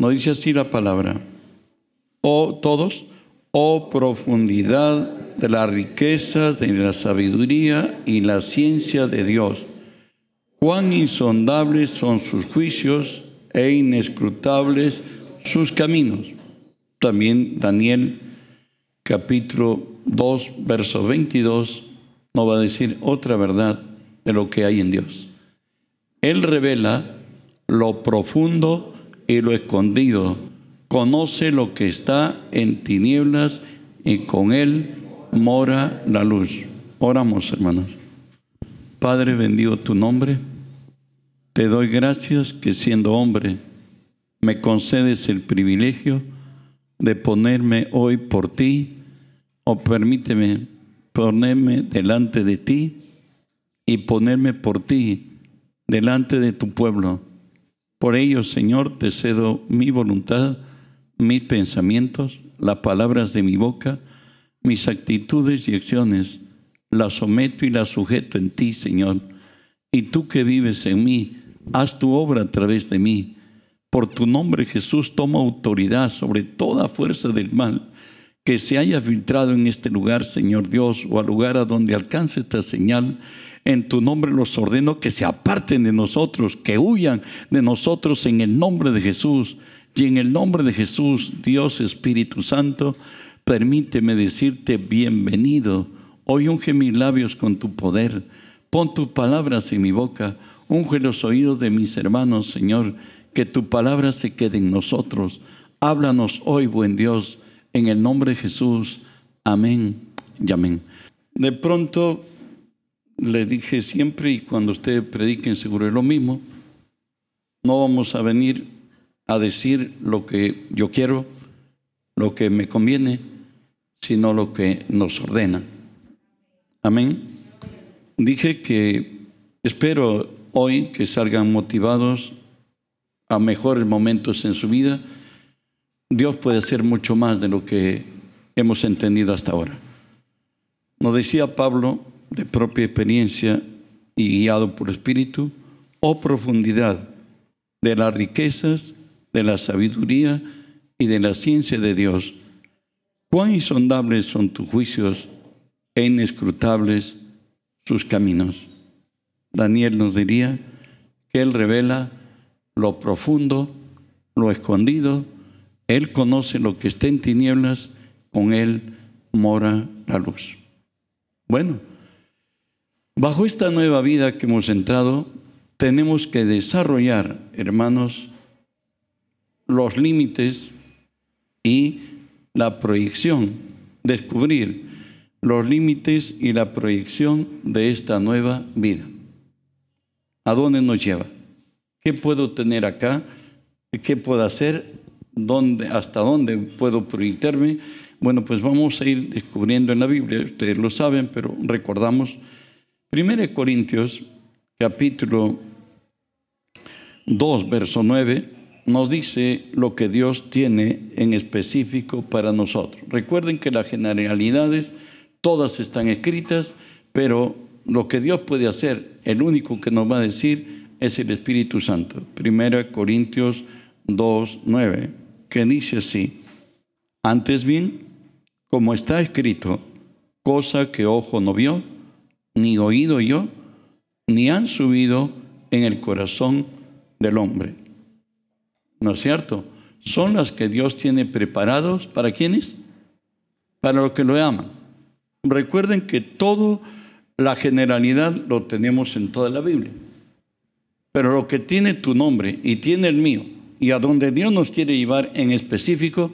Nos dice así la palabra. Oh, todos, oh profundidad de las riquezas, de la sabiduría y la ciencia de Dios. Cuán insondables son sus juicios e inescrutables sus caminos. También Daniel capítulo 2, verso 22 nos va a decir otra verdad de lo que hay en Dios. Él revela lo profundo y lo escondido. Conoce lo que está en tinieblas y con Él mora la luz. Oramos, hermanos. Padre, bendigo tu nombre. Te doy gracias que siendo hombre me concedes el privilegio de ponerme hoy por ti o permíteme ponerme delante de ti y ponerme por ti delante de tu pueblo. Por ello, Señor, te cedo mi voluntad, mis pensamientos, las palabras de mi boca, mis actitudes y acciones. Las someto y las sujeto en ti, Señor. Y tú que vives en mí, haz tu obra a través de mí. Por tu nombre, Jesús, toma autoridad sobre toda fuerza del mal que se haya filtrado en este lugar, Señor Dios, o al lugar a donde alcance esta señal. En tu nombre los ordeno que se aparten de nosotros, que huyan de nosotros en el nombre de Jesús. Y en el nombre de Jesús, Dios Espíritu Santo, permíteme decirte bienvenido. Hoy unge mis labios con tu poder. Pon tus palabras en mi boca. Unge los oídos de mis hermanos, Señor. Que tu palabra se quede en nosotros. Háblanos hoy, buen Dios en el nombre de Jesús. Amén y amén. De pronto le dije siempre, y cuando ustedes prediquen seguro es lo mismo, no vamos a venir a decir lo que yo quiero, lo que me conviene, sino lo que nos ordena. Amén. Dije que espero hoy que salgan motivados a mejores momentos en su vida Dios puede hacer mucho más de lo que hemos entendido hasta ahora. Nos decía Pablo, de propia experiencia y guiado por Espíritu, oh profundidad de las riquezas, de la sabiduría y de la ciencia de Dios. Cuán insondables son tus juicios e inescrutables sus caminos. Daniel nos diría que Él revela lo profundo, lo escondido, él conoce lo que está en tinieblas, con Él mora la luz. Bueno, bajo esta nueva vida que hemos entrado, tenemos que desarrollar, hermanos, los límites y la proyección, descubrir los límites y la proyección de esta nueva vida. ¿A dónde nos lleva? ¿Qué puedo tener acá? ¿Qué puedo hacer? dónde, hasta dónde puedo proyectarme. Bueno, pues vamos a ir descubriendo en la Biblia, ustedes lo saben, pero recordamos. 1 Corintios capítulo 2, verso 9, nos dice lo que Dios tiene en específico para nosotros. Recuerden que las generalidades todas están escritas, pero lo que Dios puede hacer, el único que nos va a decir es el Espíritu Santo. 1 Corintios 2, 9 que dice así, antes bien, como está escrito, cosa que ojo no vio, ni oído yo, ni han subido en el corazón del hombre. ¿No es cierto? Son las que Dios tiene preparados para quienes? Para los que lo aman. Recuerden que todo la generalidad lo tenemos en toda la Biblia. Pero lo que tiene tu nombre y tiene el mío y a donde Dios nos quiere llevar en específico,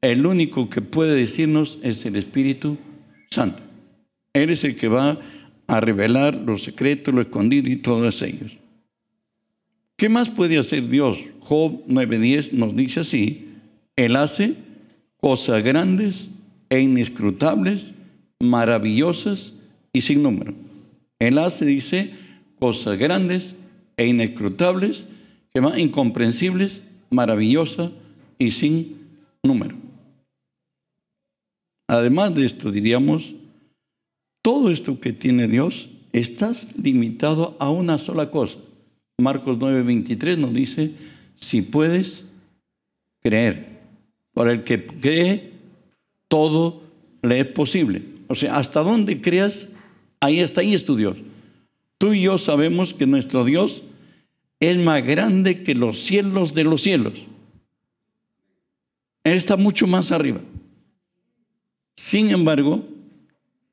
el único que puede decirnos es el Espíritu Santo. Él es el que va a revelar los secretos, lo escondido y todos ellos. ¿Qué más puede hacer Dios? Job 9:10 nos dice así, Él hace cosas grandes e inescrutables, maravillosas y sin número. Él hace, dice, cosas grandes e inescrutables, que más incomprensibles, maravillosas y sin número. Además de esto, diríamos, todo esto que tiene Dios, estás limitado a una sola cosa. Marcos 9:23 nos dice, si puedes, creer. Por el que cree, todo le es posible. O sea, hasta donde creas, ahí está, ahí es tu Dios. Tú y yo sabemos que nuestro Dios es más grande que los cielos de los cielos. Él está mucho más arriba. Sin embargo,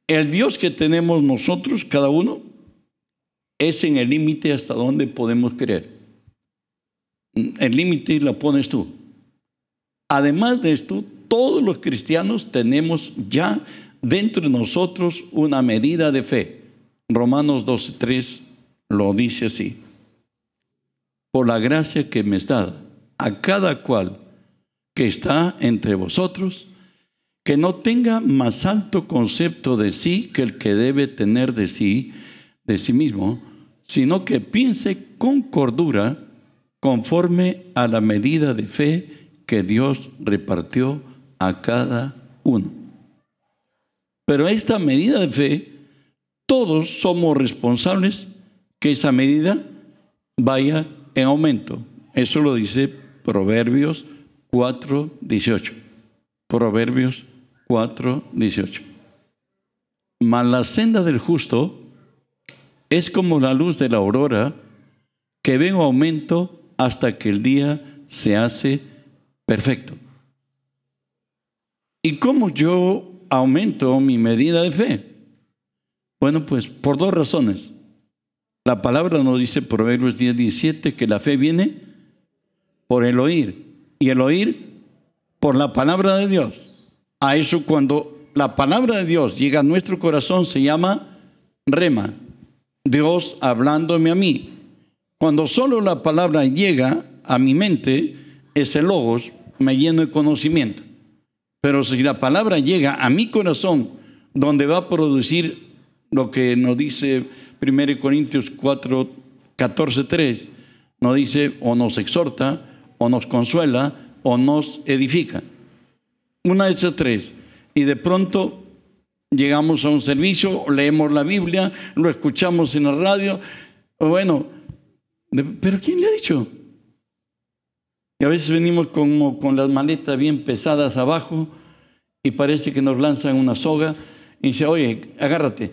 el Dios que tenemos nosotros, cada uno, es en el límite hasta donde podemos creer. El límite lo pones tú. Además de esto, todos los cristianos tenemos ya dentro de nosotros una medida de fe. Romanos 12.3 lo dice así. Por la gracia que me está a cada cual que está entre vosotros, que no tenga más alto concepto de sí que el que debe tener de sí, de sí mismo, sino que piense con cordura conforme a la medida de fe que Dios repartió a cada uno. Pero esta medida de fe, todos somos responsables que esa medida vaya en aumento. Eso lo dice Proverbios 4, 18. Proverbios 4, 18. Mas la senda del justo es como la luz de la aurora que ve en aumento hasta que el día se hace perfecto. ¿Y cómo yo aumento mi medida de fe? Bueno, pues por dos razones. La palabra nos dice, Proverbios 10, 17, que la fe viene por el oír y el oír por la palabra de Dios. A eso cuando la palabra de Dios llega a nuestro corazón se llama rema, Dios hablándome a mí. Cuando solo la palabra llega a mi mente, ese logos me lleno de conocimiento. Pero si la palabra llega a mi corazón, donde va a producir lo que nos dice 1 Corintios 4, 14, 3, nos dice o nos exhorta, o nos consuela, o nos edifica. Una de esas tres. Y de pronto llegamos a un servicio, leemos la Biblia, lo escuchamos en la radio. Bueno, ¿pero quién le ha dicho? Y a veces venimos como con las maletas bien pesadas abajo y parece que nos lanzan una soga y dice, oye, agárrate.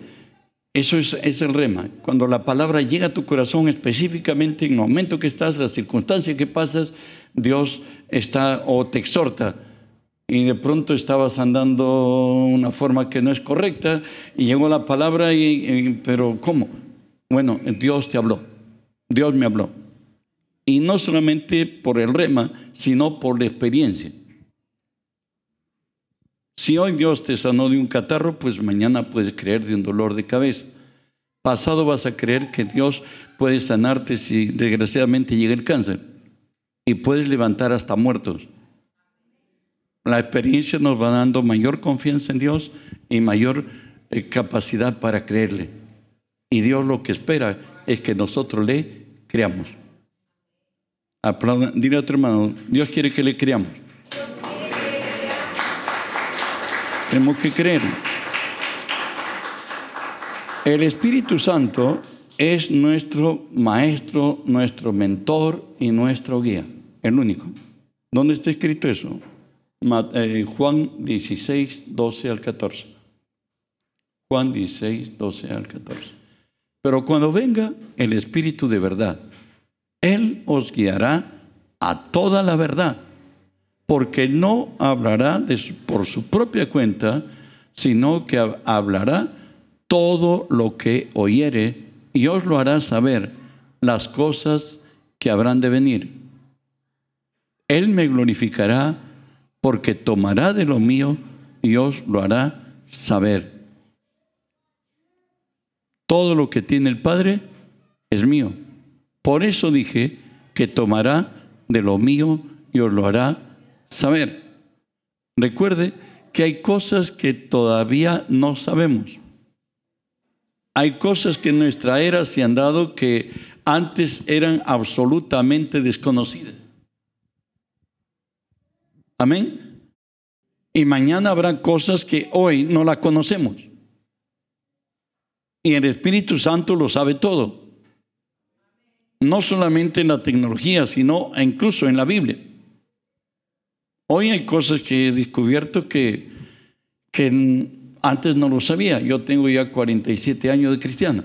Eso es, es, el rema. Cuando la palabra llega a tu corazón específicamente en el momento que estás, la circunstancia que pasas, Dios está o te exhorta y de pronto estabas andando una forma que no es correcta y llegó la palabra y, pero ¿cómo? Bueno, Dios te habló. Dios me habló. Y no solamente por el rema, sino por la experiencia. Si hoy Dios te sanó de un catarro, pues mañana puedes creer de un dolor de cabeza. Pasado vas a creer que Dios puede sanarte si desgraciadamente llega el cáncer. Y puedes levantar hasta muertos. La experiencia nos va dando mayor confianza en Dios y mayor eh, capacidad para creerle. Y Dios lo que espera es que nosotros le creamos. dile a otro hermano, Dios quiere que le creamos. Tenemos que creer. El Espíritu Santo es nuestro maestro, nuestro mentor y nuestro guía. El único. ¿Dónde está escrito eso? Eh, Juan 16, 12 al 14. Juan 16, 12 al 14. Pero cuando venga el Espíritu de verdad, Él os guiará a toda la verdad, porque no hablará por su propia cuenta, sino que hablará todo lo que oyere y os lo hará saber las cosas que habrán de venir. Él me glorificará porque tomará de lo mío y os lo hará saber. Todo lo que tiene el Padre es mío. Por eso dije que tomará de lo mío y os lo hará saber. Recuerde que hay cosas que todavía no sabemos. Hay cosas que en nuestra era se han dado que antes eran absolutamente desconocidas. Amén. Y mañana habrá cosas que hoy no la conocemos. Y el Espíritu Santo lo sabe todo. No solamente en la tecnología, sino incluso en la Biblia. Hoy hay cosas que he descubierto que, que antes no lo sabía. Yo tengo ya 47 años de cristiano.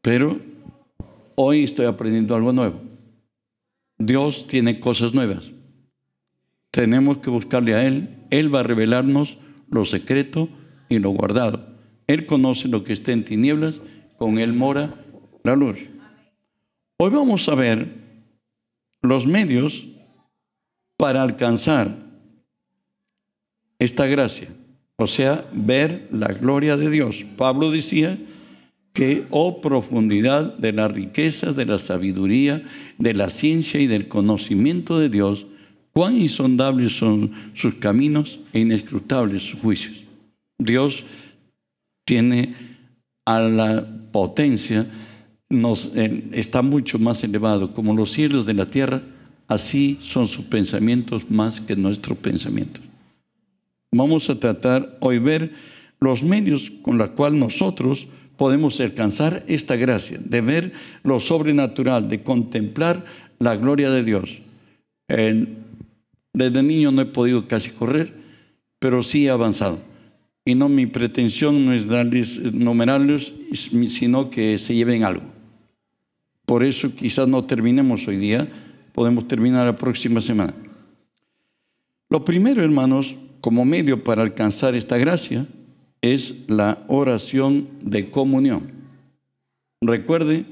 Pero hoy estoy aprendiendo algo nuevo. Dios tiene cosas nuevas. Tenemos que buscarle a Él. Él va a revelarnos lo secreto y lo guardado. Él conoce lo que está en tinieblas, con Él mora la luz. Hoy vamos a ver los medios para alcanzar esta gracia, o sea, ver la gloria de Dios. Pablo decía que, oh profundidad de la riqueza, de la sabiduría, de la ciencia y del conocimiento de Dios, cuán insondables son sus caminos e inescrutables sus juicios. Dios tiene a la potencia, eh, está mucho más elevado, como los cielos de la tierra, así son sus pensamientos más que nuestros pensamientos. Vamos a tratar hoy ver los medios con los cuales nosotros podemos alcanzar esta gracia, de ver lo sobrenatural, de contemplar la gloria de Dios. Desde niño no he podido casi correr, pero sí he avanzado. Y no mi pretensión no es darles numerales, sino que se lleven algo. Por eso quizás no terminemos hoy día, podemos terminar la próxima semana. Lo primero, hermanos, como medio para alcanzar esta gracia, es la oración de comunión. Recuerde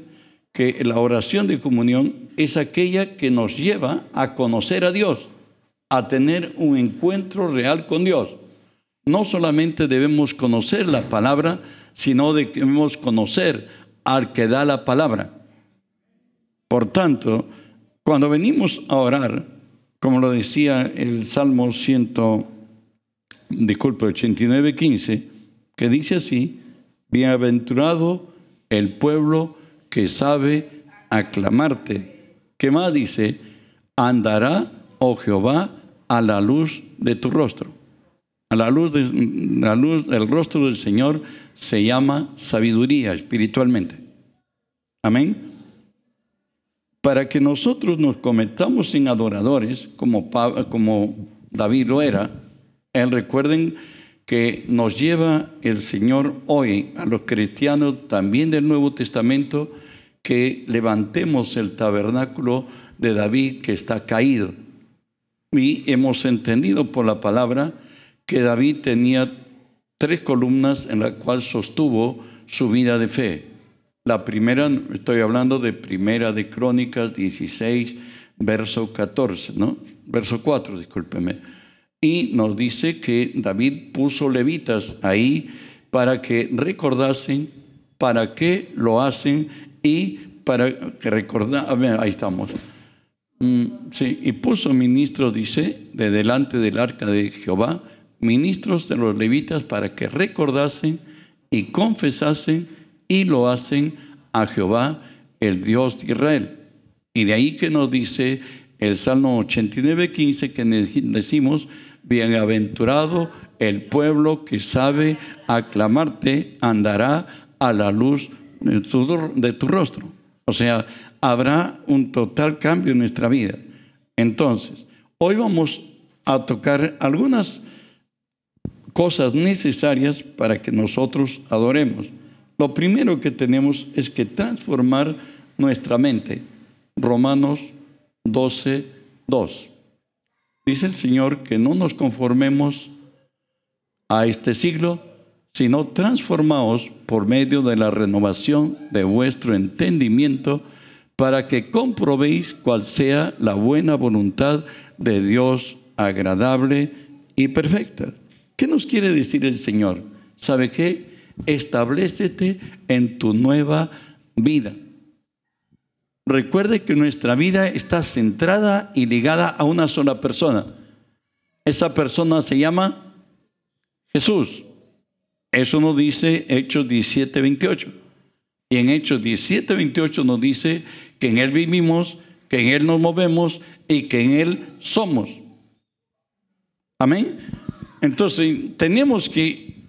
que la oración de comunión es aquella que nos lleva a conocer a Dios, a tener un encuentro real con Dios. No solamente debemos conocer la palabra, sino debemos conocer al que da la palabra. Por tanto, cuando venimos a orar, como lo decía el Salmo 100, disculpe, 89, 15, que dice así, bienaventurado el pueblo que sabe aclamarte. ¿Qué más dice? Andará, oh Jehová, a la luz de tu rostro. A la luz, de, la luz del rostro del Señor se llama sabiduría espiritualmente. Amén. Para que nosotros nos cometamos en adoradores, como, como David lo era, él recuerden que nos lleva el Señor hoy a los cristianos también del Nuevo Testamento que levantemos el tabernáculo de David que está caído. Y hemos entendido por la palabra que David tenía tres columnas en las cuales sostuvo su vida de fe. La primera, estoy hablando de Primera de Crónicas 16, verso 14, ¿no? Verso 4, discúlpeme y nos dice que David puso levitas ahí para que recordasen para qué lo hacen y para que recordasen, ahí estamos. Mm, sí, y puso ministros, dice, de delante del arca de Jehová, ministros de los levitas para que recordasen y confesasen y lo hacen a Jehová, el Dios de Israel. Y de ahí que nos dice el Salmo 89, 15, que decimos, Bienaventurado el pueblo que sabe aclamarte, andará a la luz de tu, rostro. O sea, habrá un total cambio en nuestra vida. Entonces, hoy vamos a tocar algunas cosas necesarias para que nosotros adoremos. Lo primero que tenemos es que transformar nuestra mente. Romanos 12, 2. Dice el Señor que no nos conformemos a este siglo, sino transformaos por medio de la renovación de vuestro entendimiento para que comprobéis cuál sea la buena voluntad de Dios agradable y perfecta. ¿Qué nos quiere decir el Señor? ¿Sabe qué? Establecete en tu nueva vida. Recuerde que nuestra vida está centrada y ligada a una sola persona. Esa persona se llama Jesús. Eso nos dice Hechos 17, 28. Y en Hechos 17, 28 nos dice que en Él vivimos, que en Él nos movemos y que en Él somos. Amén. Entonces, tenemos que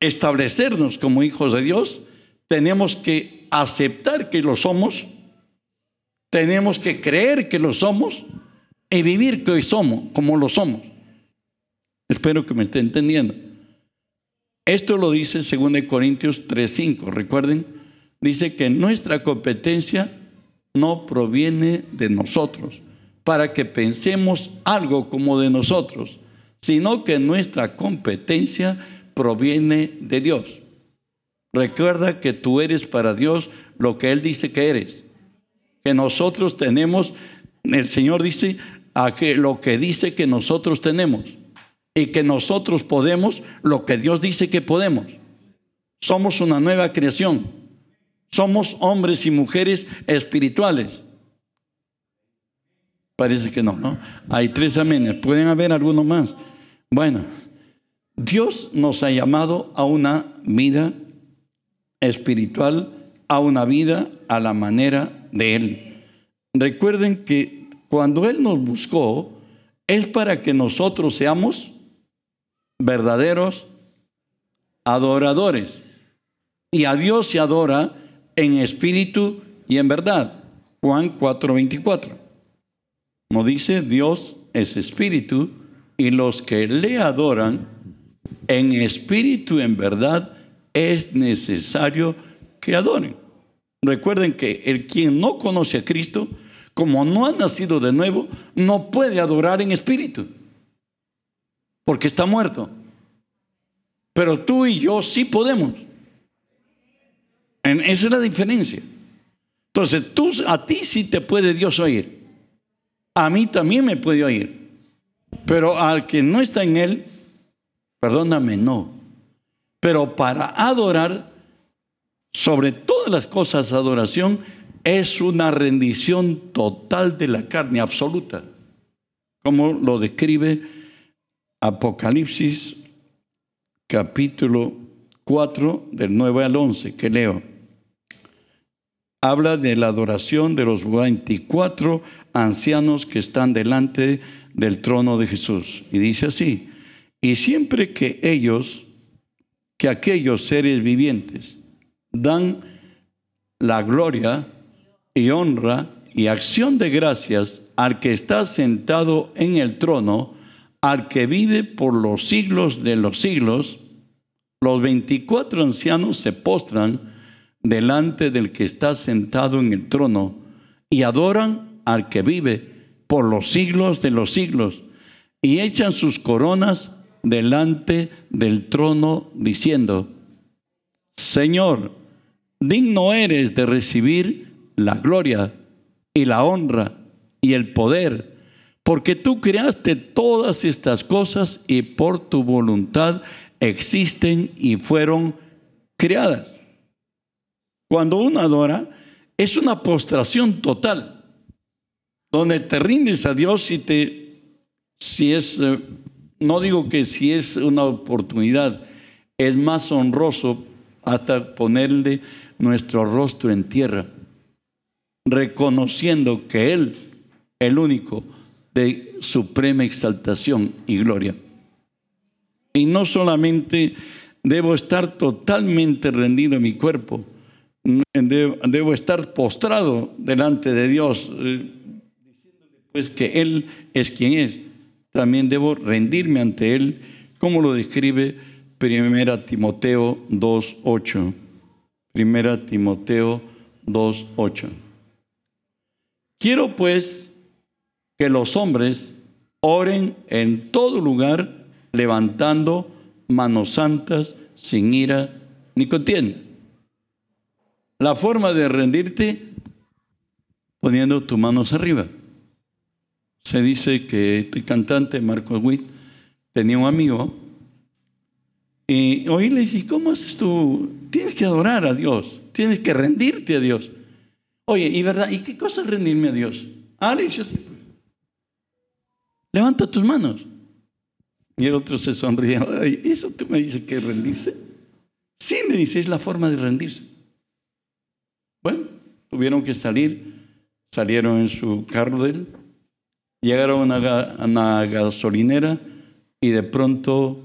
establecernos como hijos de Dios, tenemos que aceptar que lo somos tenemos que creer que lo somos y vivir que hoy somos, como lo somos. Espero que me esté entendiendo. Esto lo dice 2 Corintios 3:5. Recuerden, dice que nuestra competencia no proviene de nosotros, para que pensemos algo como de nosotros, sino que nuestra competencia proviene de Dios. Recuerda que tú eres para Dios lo que Él dice que eres. Que nosotros tenemos, el Señor dice, a que lo que dice que nosotros tenemos. Y que nosotros podemos lo que Dios dice que podemos. Somos una nueva creación. Somos hombres y mujeres espirituales. Parece que no, ¿no? Hay tres amenes. Pueden haber algunos más. Bueno, Dios nos ha llamado a una vida espiritual a una vida a la manera de Él. Recuerden que cuando Él nos buscó, es para que nosotros seamos verdaderos adoradores. Y a Dios se adora en espíritu y en verdad. Juan 4:24. Nos dice, Dios es espíritu y los que le adoran en espíritu y en verdad es necesario que adoren. Recuerden que el quien no conoce a Cristo, como no ha nacido de nuevo, no puede adorar en espíritu, porque está muerto. Pero tú y yo sí podemos. Esa es la diferencia. Entonces, tú, a ti sí te puede Dios oír. A mí también me puede oír. Pero al que no está en Él, perdóname, no. Pero para adorar, sobre todas las cosas, adoración es una rendición total de la carne, absoluta, como lo describe Apocalipsis capítulo 4 del 9 al 11, que leo. Habla de la adoración de los 24 ancianos que están delante del trono de Jesús. Y dice así, y siempre que ellos que aquellos seres vivientes dan la gloria y honra y acción de gracias al que está sentado en el trono, al que vive por los siglos de los siglos, los veinticuatro ancianos se postran delante del que está sentado en el trono y adoran al que vive por los siglos de los siglos y echan sus coronas delante del trono diciendo, Señor, digno eres de recibir la gloria y la honra y el poder, porque tú creaste todas estas cosas y por tu voluntad existen y fueron creadas. Cuando uno adora, es una postración total, donde te rindes a Dios y te, si es eh, no digo que si es una oportunidad, es más honroso hasta ponerle nuestro rostro en tierra, reconociendo que Él, el único de suprema exaltación y gloria. Y no solamente debo estar totalmente rendido en mi cuerpo, debo, estar postrado delante de Dios, eh, pues que Él es quien es también debo rendirme ante Él, como lo describe Primera Timoteo 2.8. Primera Timoteo 2.8. Quiero pues que los hombres oren en todo lugar levantando manos santas sin ira ni contienda. La forma de rendirte poniendo tus manos arriba. Se dice que este cantante, Marco Witt, tenía un amigo y hoy le dice, ¿cómo haces tú? Tienes que adorar a Dios, tienes que rendirte a Dios. Oye, ¿y verdad? ¿Y qué cosa es rendirme a Dios? Alex, yo. Pues. Levanta tus manos. Y el otro se sonríe. ¿Eso tú me dices que rendirse? Sí, me dice, es la forma de rendirse. Bueno, tuvieron que salir, salieron en su carro de él, Llegaron a una, gasolinera y de pronto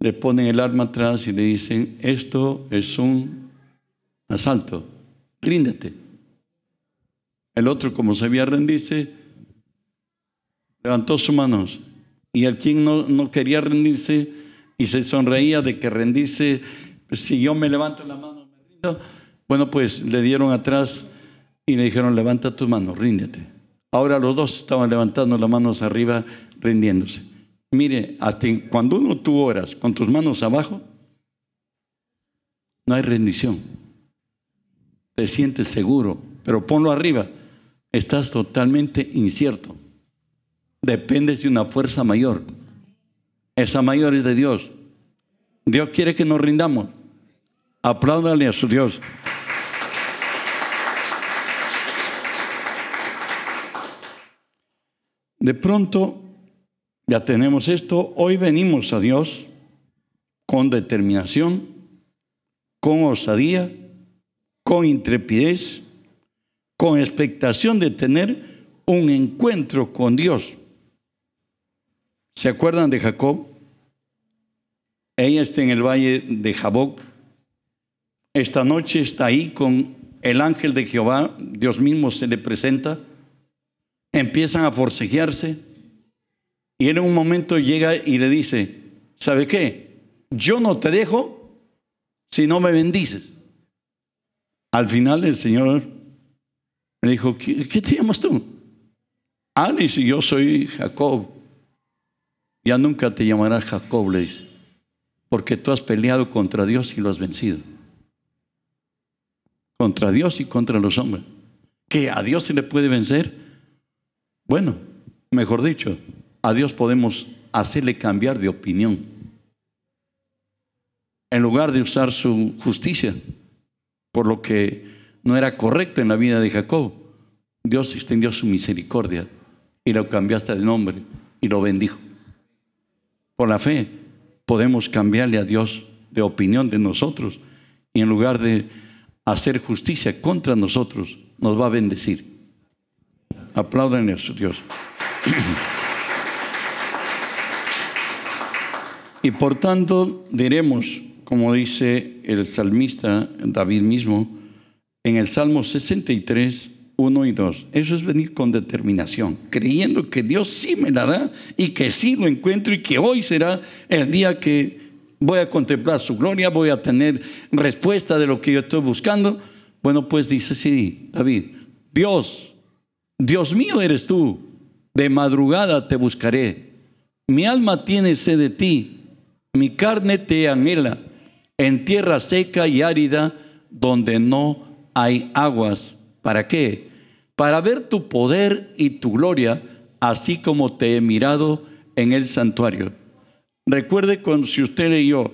le ponen el arma atrás y le dicen, esto es un asalto, ríndete. El otro, como sabía rendirse, Levantó sus manos. Y el quien no, no quería rendirse y se sonreía de que rendirse, pues, si yo me levanto la mano, me rindo. Bueno, pues le dieron atrás y le dijeron, levanta tus manos, ríndete. Ahora los dos estaban levantando las manos arriba, rindiéndose. Mire, hasta cuando uno tú oras con tus manos abajo, no hay rendición. Te sientes seguro, pero ponlo arriba. Estás totalmente incierto. Dependes de una fuerza mayor. Esa mayor es de Dios. Dios quiere que nos rindamos. Apláudale a su Dios. De pronto, ya tenemos esto, hoy venimos a Dios con determinación, con osadía, con intrepidez, con expectación de tener un encuentro con Dios. ¿Se acuerdan de Jacob? Ella está en el valle de Jaboc. Esta noche está ahí con el ángel de Jehová, Dios mismo se le presenta empiezan a forcejearse y en un momento llega y le dice, ¿sabe qué? Yo no te dejo si no me bendices. Al final el Señor me dijo, ¿qué, te llamas tú? Ah, le dice, yo soy Jacob. Ya nunca te llamarás Jacob, le dice, porque tú has peleado contra Dios y lo has vencido. Contra Dios y contra los hombres. ¿Que a Dios se le puede vencer? Bueno, mejor dicho, a Dios podemos hacerle cambiar de opinión. En lugar de usar su justicia por lo que no era correcto en la vida de Jacob, Dios extendió su misericordia y lo cambiaste de nombre y lo bendijo. Por la fe podemos cambiarle a Dios de opinión de nosotros y en lugar de hacer justicia contra nosotros, nos va a bendecir. Aplaudan su Dios. y por tanto diremos, como dice el salmista David mismo, en el Salmo 63, 1 y 2. Eso es venir con determinación, creyendo que Dios sí me la da y que sí lo encuentro y que hoy será el día que voy a contemplar su gloria, voy a tener respuesta de lo que yo estoy buscando. Bueno, pues dice sí, David, Dios Dios mío eres tú, de madrugada te buscaré. Mi alma tiene sed de ti, mi carne te anhela, en tierra seca y árida, donde no hay aguas. ¿Para qué? Para ver tu poder y tu gloria, así como te he mirado en el santuario. Recuerde cuando si usted leyó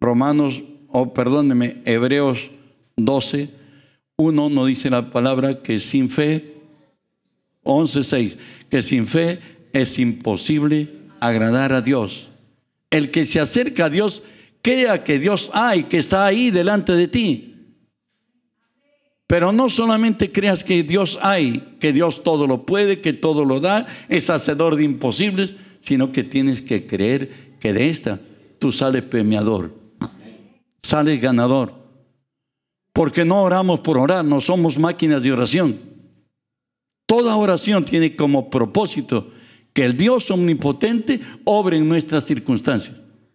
Romanos, o perdóneme, Hebreos 12, uno no dice la palabra que sin fe 11.6, que sin fe es imposible agradar a Dios. El que se acerca a Dios, crea que Dios hay, que está ahí delante de ti. Pero no solamente creas que Dios hay, que Dios todo lo puede, que todo lo da, es hacedor de imposibles, sino que tienes que creer que de esta tú sales premiador, sales ganador. Porque no oramos por orar, no somos máquinas de oración. Toda oración tiene como propósito que el Dios omnipotente obre en nuestras circunstancias.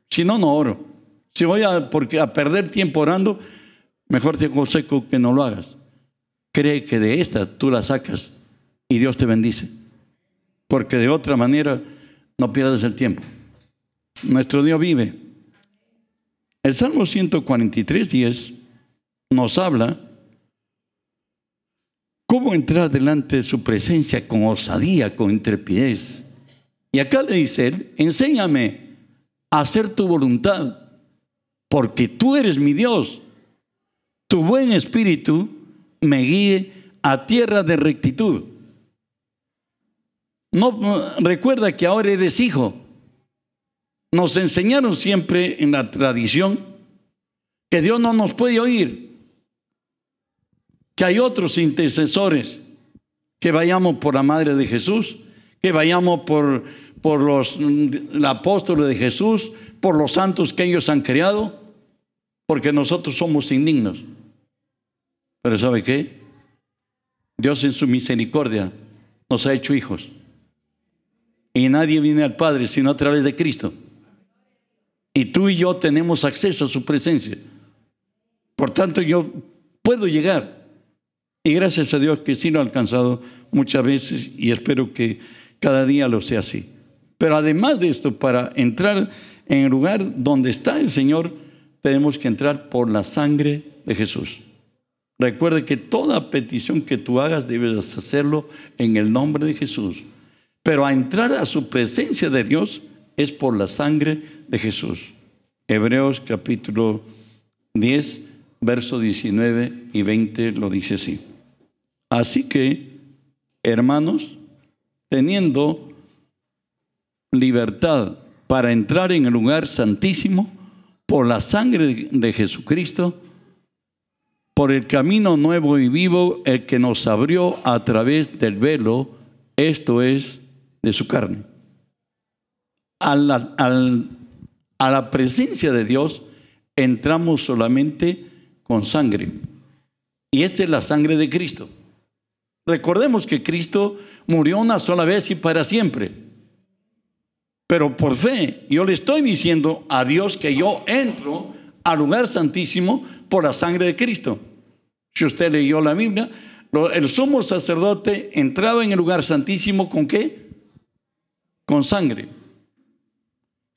Si no, no oro. Si voy a, porque a perder tiempo orando, mejor te aconsejo que no lo hagas. Cree que de esta tú la sacas y Dios te bendice. Porque de otra manera no pierdas el tiempo. Nuestro Dios vive. El Salmo 143, 10 nos habla ¿Cómo entrar delante de su presencia con osadía, con intrepidez? Y acá le dice él, enséñame a hacer tu voluntad, porque tú eres mi Dios. Tu buen espíritu me guíe a tierra de rectitud. No, recuerda que ahora eres hijo. Nos enseñaron siempre en la tradición que Dios no nos puede oír, que hay otros intercesores, que vayamos por la Madre de Jesús, que vayamos por, por los apóstoles de Jesús, por los santos que ellos han creado, porque nosotros somos indignos. Pero ¿sabe qué? Dios en su misericordia nos ha hecho hijos. Y nadie viene al Padre sino a través de Cristo. Y tú y yo tenemos acceso a su presencia. Por tanto, yo puedo llegar. Y gracias a Dios que sí lo he alcanzado muchas veces y espero que cada día lo sea así. Pero además de esto, para entrar en el lugar donde está el Señor, tenemos que entrar por la sangre de Jesús. Recuerde que toda petición que tú hagas debes hacerlo en el nombre de Jesús. Pero a entrar a su presencia de Dios es por la sangre de Jesús. Hebreos capítulo 10, verso 19 y 20 lo dice así. Así que, hermanos, teniendo libertad para entrar en el lugar santísimo por la sangre de Jesucristo, por el camino nuevo y vivo, el que nos abrió a través del velo, esto es, de su carne. a la presencia de Dios entramos solamente con sangre. Y esta es la sangre de Cristo. Recordemos que Cristo murió una sola vez y para siempre. Pero por fe, yo le estoy diciendo a Dios que yo entro al lugar santísimo por la sangre de Cristo. Si usted leyó la Biblia, el sumo sacerdote entraba en el lugar santísimo con qué? Con sangre.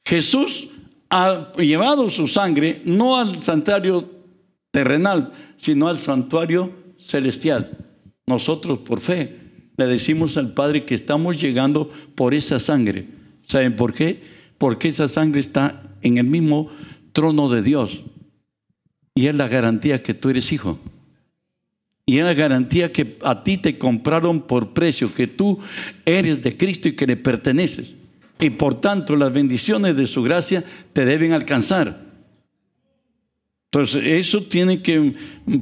Jesús ha llevado su sangre no al santuario terrenal, sino al santuario celestial. Nosotros por fe le decimos al Padre que estamos llegando por esa sangre. ¿Saben por qué? Porque esa sangre está en el mismo trono de Dios. Y es la garantía que tú eres hijo. Y es la garantía que a ti te compraron por precio, que tú eres de Cristo y que le perteneces. Y por tanto las bendiciones de su gracia te deben alcanzar. Entonces, eso tiene que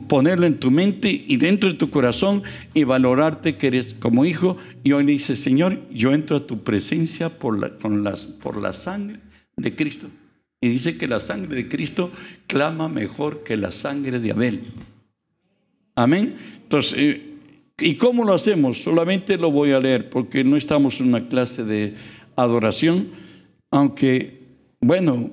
ponerlo en tu mente y dentro de tu corazón y valorarte que eres como hijo. Y hoy le dices, Señor, yo entro a tu presencia por la, con las, por la sangre de Cristo. Y dice que la sangre de Cristo clama mejor que la sangre de Abel. Amén. Entonces, eh, ¿y cómo lo hacemos? Solamente lo voy a leer porque no estamos en una clase de adoración, aunque, bueno,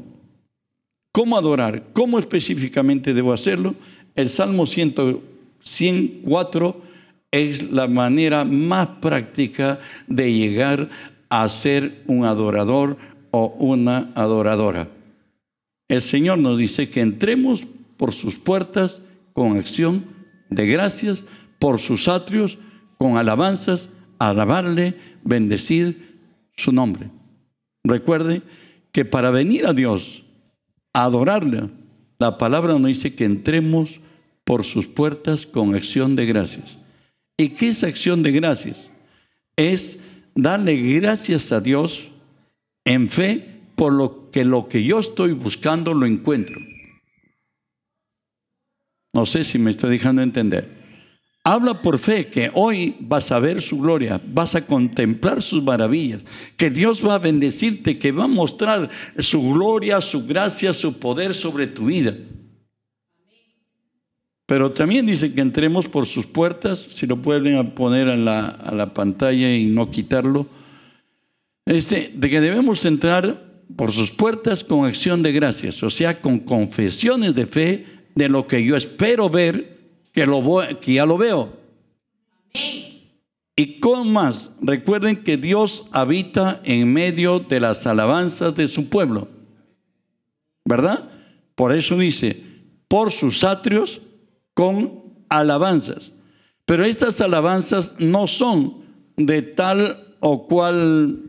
¿Cómo adorar? ¿Cómo específicamente debo hacerlo? El Salmo 104 es la manera más práctica de llegar a ser un adorador o una adoradora. El Señor nos dice que entremos por sus puertas con acción de gracias, por sus atrios con alabanzas, alabarle, bendecir su nombre. Recuerde que para venir a Dios adorarle. La palabra nos dice que entremos por sus puertas con acción de gracias. ¿Y qué es acción de gracias? Es darle gracias a Dios en fe por lo que lo que yo estoy buscando lo encuentro. No sé si me estoy dejando entender. Habla por fe que hoy vas a ver su gloria, vas a contemplar sus maravillas, que Dios va a bendecirte, que va a mostrar su gloria, su gracia, su poder sobre tu vida. Pero también dice que entremos por sus puertas, si lo pueden poner a la, a la pantalla y no quitarlo, este, de que debemos entrar por sus puertas con acción de gracias, o sea, con confesiones de fe de lo que yo espero ver que, lo que ya lo veo. Y con más, recuerden que Dios habita en medio de las alabanzas de su pueblo. ¿Verdad? Por eso dice, por sus atrios con alabanzas. Pero estas alabanzas no son de tal o cual,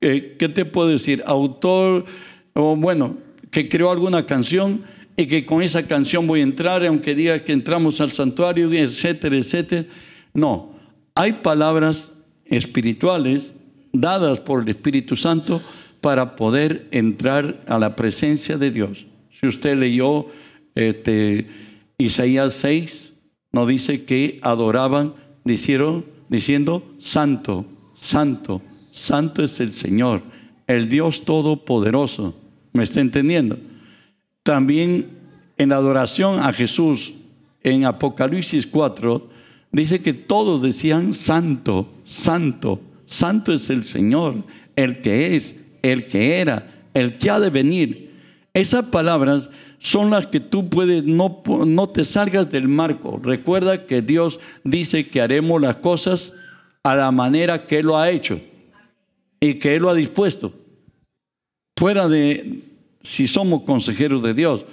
eh, ¿qué te puedo decir? Autor, o bueno, que creó alguna canción y que con esa canción voy a entrar, aunque diga que entramos al santuario, etcétera, etcétera. No, hay palabras espirituales dadas por el Espíritu Santo para poder entrar a la presencia de Dios. Si usted leyó este, Isaías 6, nos dice que adoraban, diciendo, diciendo, Santo, Santo, Santo es el Señor, el Dios Todopoderoso. ¿Me está entendiendo? También en la adoración a Jesús en Apocalipsis 4 dice que todos decían santo, santo, santo es el Señor, el que es, el que era, el que ha de venir. Esas palabras son las que tú puedes, no, no te salgas del marco. Recuerda que Dios dice que haremos las cosas a la manera que Él lo ha hecho y que Él lo ha dispuesto. Fuera de si somos consejeros de Dios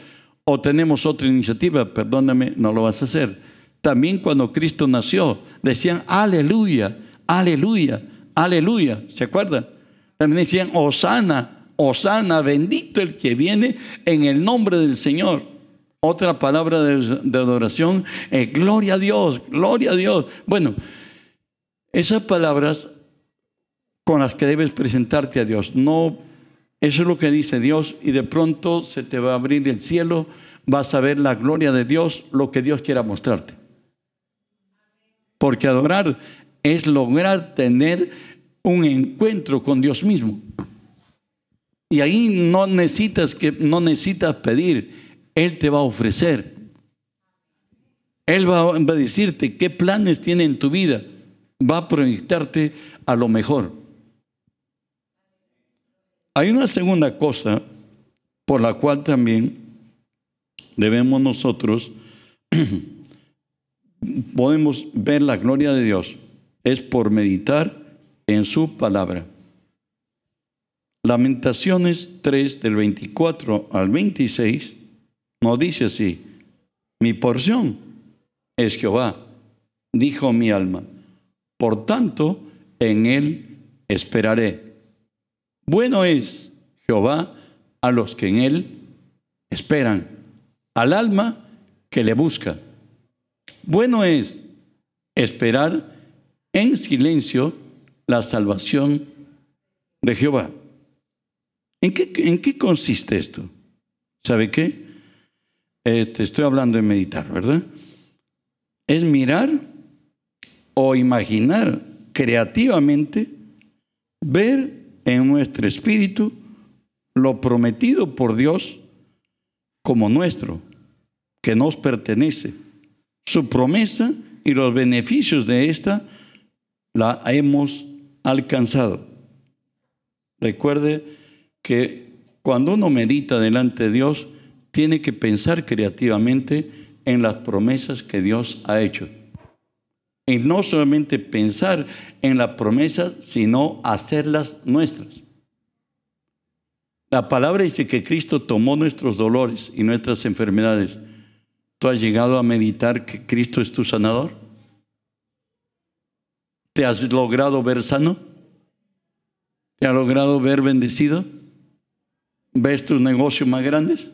o tenemos otra iniciativa, perdóname, no lo vas a hacer. También cuando Cristo nació, decían aleluya, aleluya, aleluya. ¿Se acuerda? También decían Osana, Osana, bendito el que viene en el nombre del Señor. Otra palabra de, adoración es gloria a Dios, gloria a Dios. Bueno, esas palabras con las que debes presentarte a Dios, no, eso es lo que dice Dios y de pronto se te va a abrir el cielo, vas a ver la gloria de Dios, lo que Dios quiera mostrarte. Porque adorar es lograr tener un encuentro con Dios mismo. Y ahí no necesitas que no necesitas pedir, él te va a ofrecer. Él va a decirte qué planes tiene en tu vida. Va a proyectarte a lo mejor. Hay una segunda cosa por la cual también debemos nosotros, podemos ver la gloria de Dios, es por meditar en su palabra. Lamentaciones 3 del 24 al 26 nos dice así, mi porción es Jehová, dijo mi alma, por tanto en él esperaré. Bueno es Jehová a los que en él esperan, al alma que le busca. Bueno es esperar en silencio la salvación de Jehová. ¿En qué, consiste esto? ¿Sabe qué? Eh, te estoy hablando de meditar, ¿verdad? Es mirar o imaginar creativamente, ver en nuestro espíritu lo prometido por Dios como nuestro, que nos pertenece. Su promesa y los beneficios de esta la hemos alcanzado. Recuerde que cuando uno medita delante de Dios, tiene que pensar creativamente en las promesas que Dios ha hecho. Y no solamente pensar en las promesas, sino hacerlas nuestras. La palabra dice que Cristo tomó nuestros dolores y nuestras enfermedades. ¿Tú has llegado a meditar que Cristo es tu sanador? ¿Te has logrado ver sano? ¿Te has logrado ver bendecido? ¿Ves tus negocios más grandes?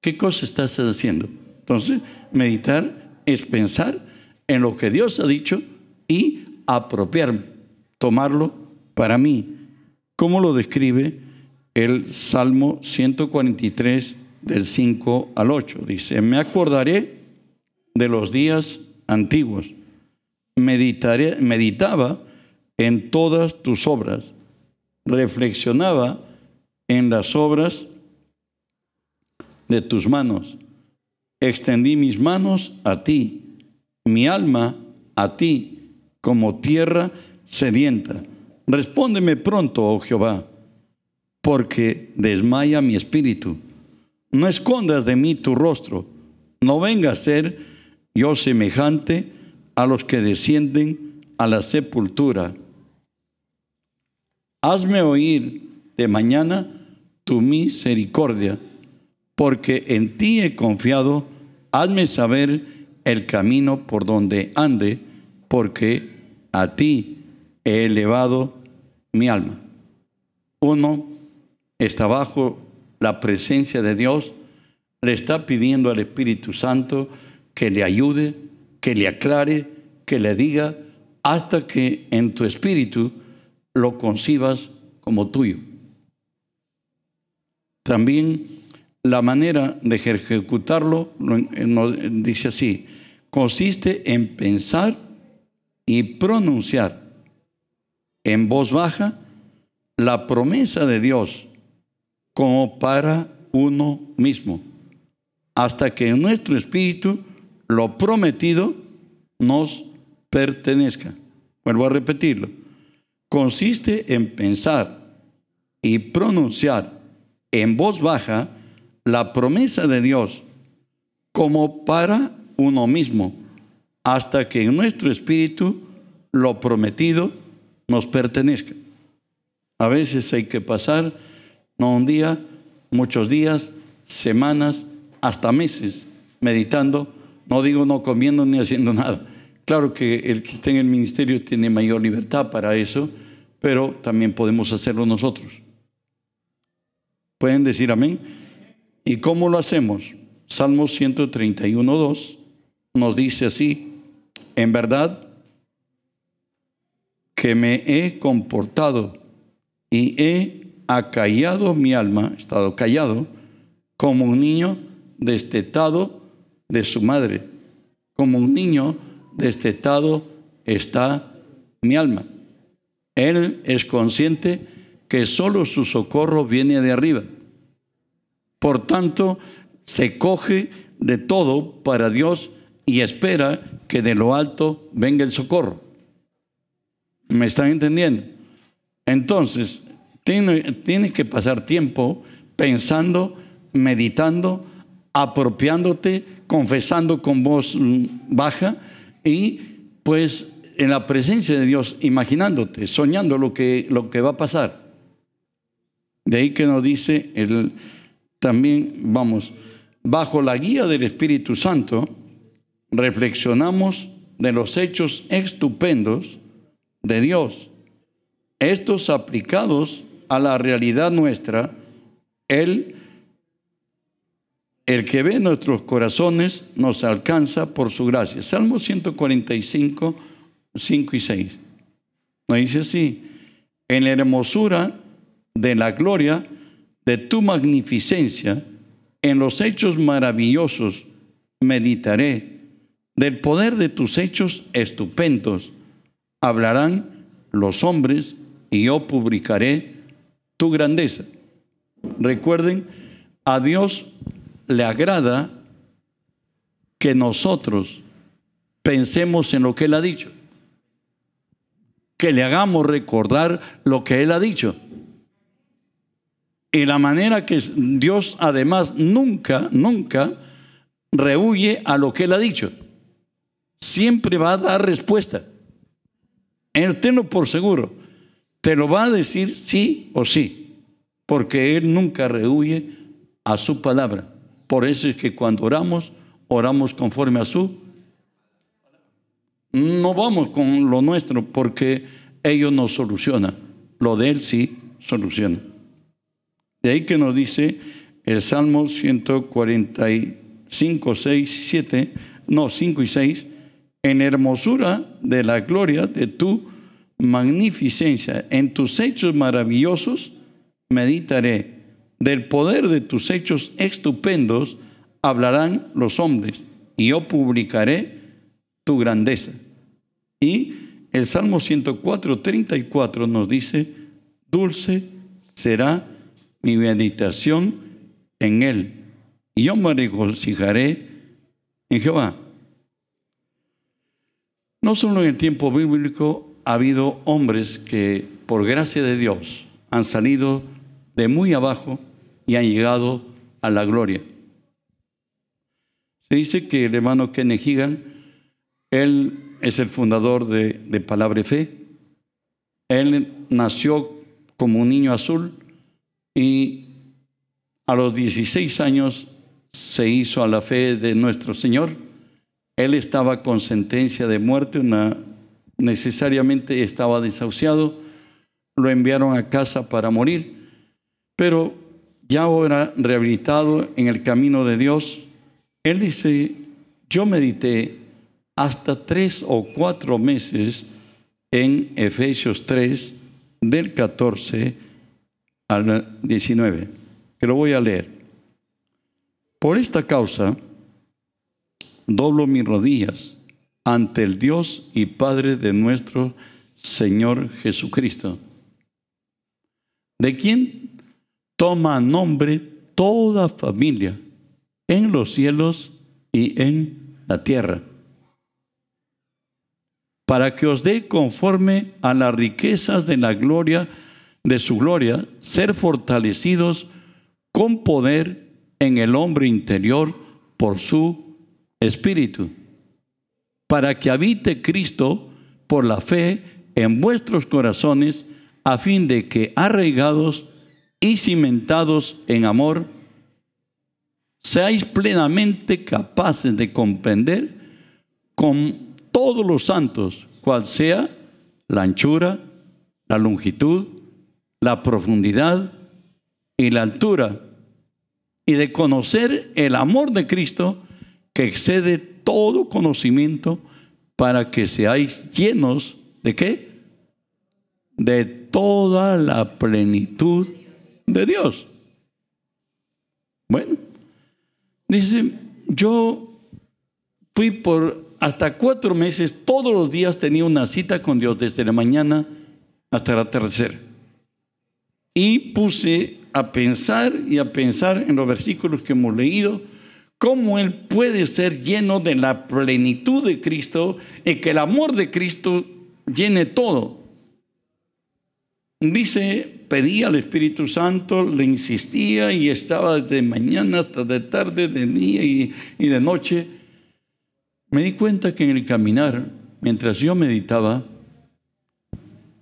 ¿Qué cosa estás haciendo? Entonces, meditar es pensar en lo que Dios ha dicho y apropiarme, tomarlo para mí. ¿Cómo lo describe el Salmo 143 del 5 al 8? Dice, me acordaré de los días antiguos, meditaré, meditaba en todas tus obras, reflexionaba en las obras de tus manos. Extendí mis manos a ti, mi alma a ti, como tierra sedienta. Respóndeme pronto, oh Jehová, porque desmaya mi espíritu. No escondas de mí tu rostro, no venga a ser yo semejante a los que descienden a la sepultura. Hazme oír de mañana tu misericordia, porque en ti he confiado, hazme saber el camino por donde ande, porque a ti he elevado mi alma. Uno está bajo la presencia de Dios, le está pidiendo al Espíritu Santo que le ayude, que le aclare, que le diga, hasta que en tu espíritu lo concibas como tuyo. También la manera de ejecutarlo dice así, consiste en pensar y pronunciar en voz baja la promesa de Dios como para uno mismo, hasta que en nuestro espíritu lo prometido nos pertenezca. Vuelvo a repetirlo. consiste en pensar y pronunciar en voz baja la promesa de Dios como para uno mismo, hasta que en nuestro espíritu lo prometido nos pertenezca. A veces hay que pasar, no un día, muchos días, semanas, hasta meses meditando, no digo no comiendo ni haciendo nada. Claro que el que esté en el ministerio tiene mayor libertad para eso, pero también podemos hacerlo nosotros. ¿Pueden decir amén? ¿Y cómo lo hacemos? Salmo 131, 2 nos dice así, en verdad que me he comportado y he acallado mi alma, he estado callado, como un niño destetado de su madre, como un niño destetado está mi alma. Él es consciente que solo su socorro viene de arriba. Por tanto, se coge de todo para Dios y espera que de lo alto venga el socorro. ¿Me están entendiendo? Entonces, tiene, tiene que pasar tiempo pensando, meditando, apropiándote, confesando con voz baja y pues en la presencia de Dios, imaginándote, soñando lo que, lo que va a pasar. De ahí que nos dice el, también, vamos, bajo la guía del Espíritu Santo, reflexionamos de los hechos estupendos de Dios, estos aplicados a la realidad nuestra, Él, el que ve nuestros corazones, nos alcanza por su gracia. Salmo 145, 5 y 6. Nos dice así, en la hermosura de la gloria de tu magnificencia, en los hechos maravillosos meditaré, del poder de tus hechos estupendos hablarán los hombres y yo publicaré tu grandeza. Recuerden, a Dios le agrada que nosotros pensemos en lo que Él ha dicho, que le hagamos recordar lo que Él ha dicho. Y la manera que Dios además nunca, nunca rehuye a lo que Él ha dicho. Siempre va a dar respuesta. Él tenlo por seguro. Te lo va a decir sí o sí. Porque Él nunca rehuye a su palabra. Por eso es que cuando oramos, oramos conforme a su. No vamos con lo nuestro porque ellos no solucionan. Lo de Él sí soluciona. De ahí que nos dice el Salmo 145, 6 y 7, no, 5 y 6, en hermosura de la gloria de tu magnificencia, en tus hechos maravillosos meditaré. Del poder de tus hechos estupendos hablarán los hombres, y yo publicaré tu grandeza. Y el Salmo 104, 34 nos dice, dulce será mi meditación en Él. Y yo me regocijaré en Jehová. No solo en el tiempo bíblico ha habido hombres que, por gracia de Dios, han salido de muy abajo y han llegado a la gloria. Se dice que el hermano Kenneth él es el fundador de, de Palabra Fe. Él nació como un niño azul y a los 16 años se hizo a la fe de nuestro Señor. Él estaba con sentencia de muerte, una, necesariamente estaba desahuciado, lo enviaron a casa para morir, pero ya ahora rehabilitado en el camino de Dios, él dice, yo medité hasta tres o cuatro meses en Efesios 3, del 14 al 19, que lo voy a leer. Por esta causa, doblo mis rodillas ante el Dios y Padre de nuestro Señor Jesucristo, de quien toma nombre toda familia en los cielos y en la tierra. para que os dé conforme a las riquezas de la gloria de su gloria, ser fortalecidos con poder en el hombre interior por su espíritu, para que habite Cristo por la fe en vuestros corazones, a fin de que arraigados y cimentados en amor, seáis plenamente capaces de comprender con todos los santos cual sea la anchura, la longitud, la profundidad y la altura, y de conocer el amor de Cristo que excede todo conocimiento para que seáis llenos de qué? De toda la plenitud de Dios. Bueno, dice, yo fui por hasta cuatro meses, todos los días tenía una cita con Dios, desde la mañana hasta el atardecer. Y puse a pensar y a pensar en los versículos que hemos leído, cómo Él puede ser lleno de la plenitud de Cristo y que el amor de Cristo llene todo. Dice, pedía al Espíritu Santo, le insistía y estaba de mañana hasta de tarde, de día y de noche. Me di cuenta que en el caminar, mientras yo meditaba,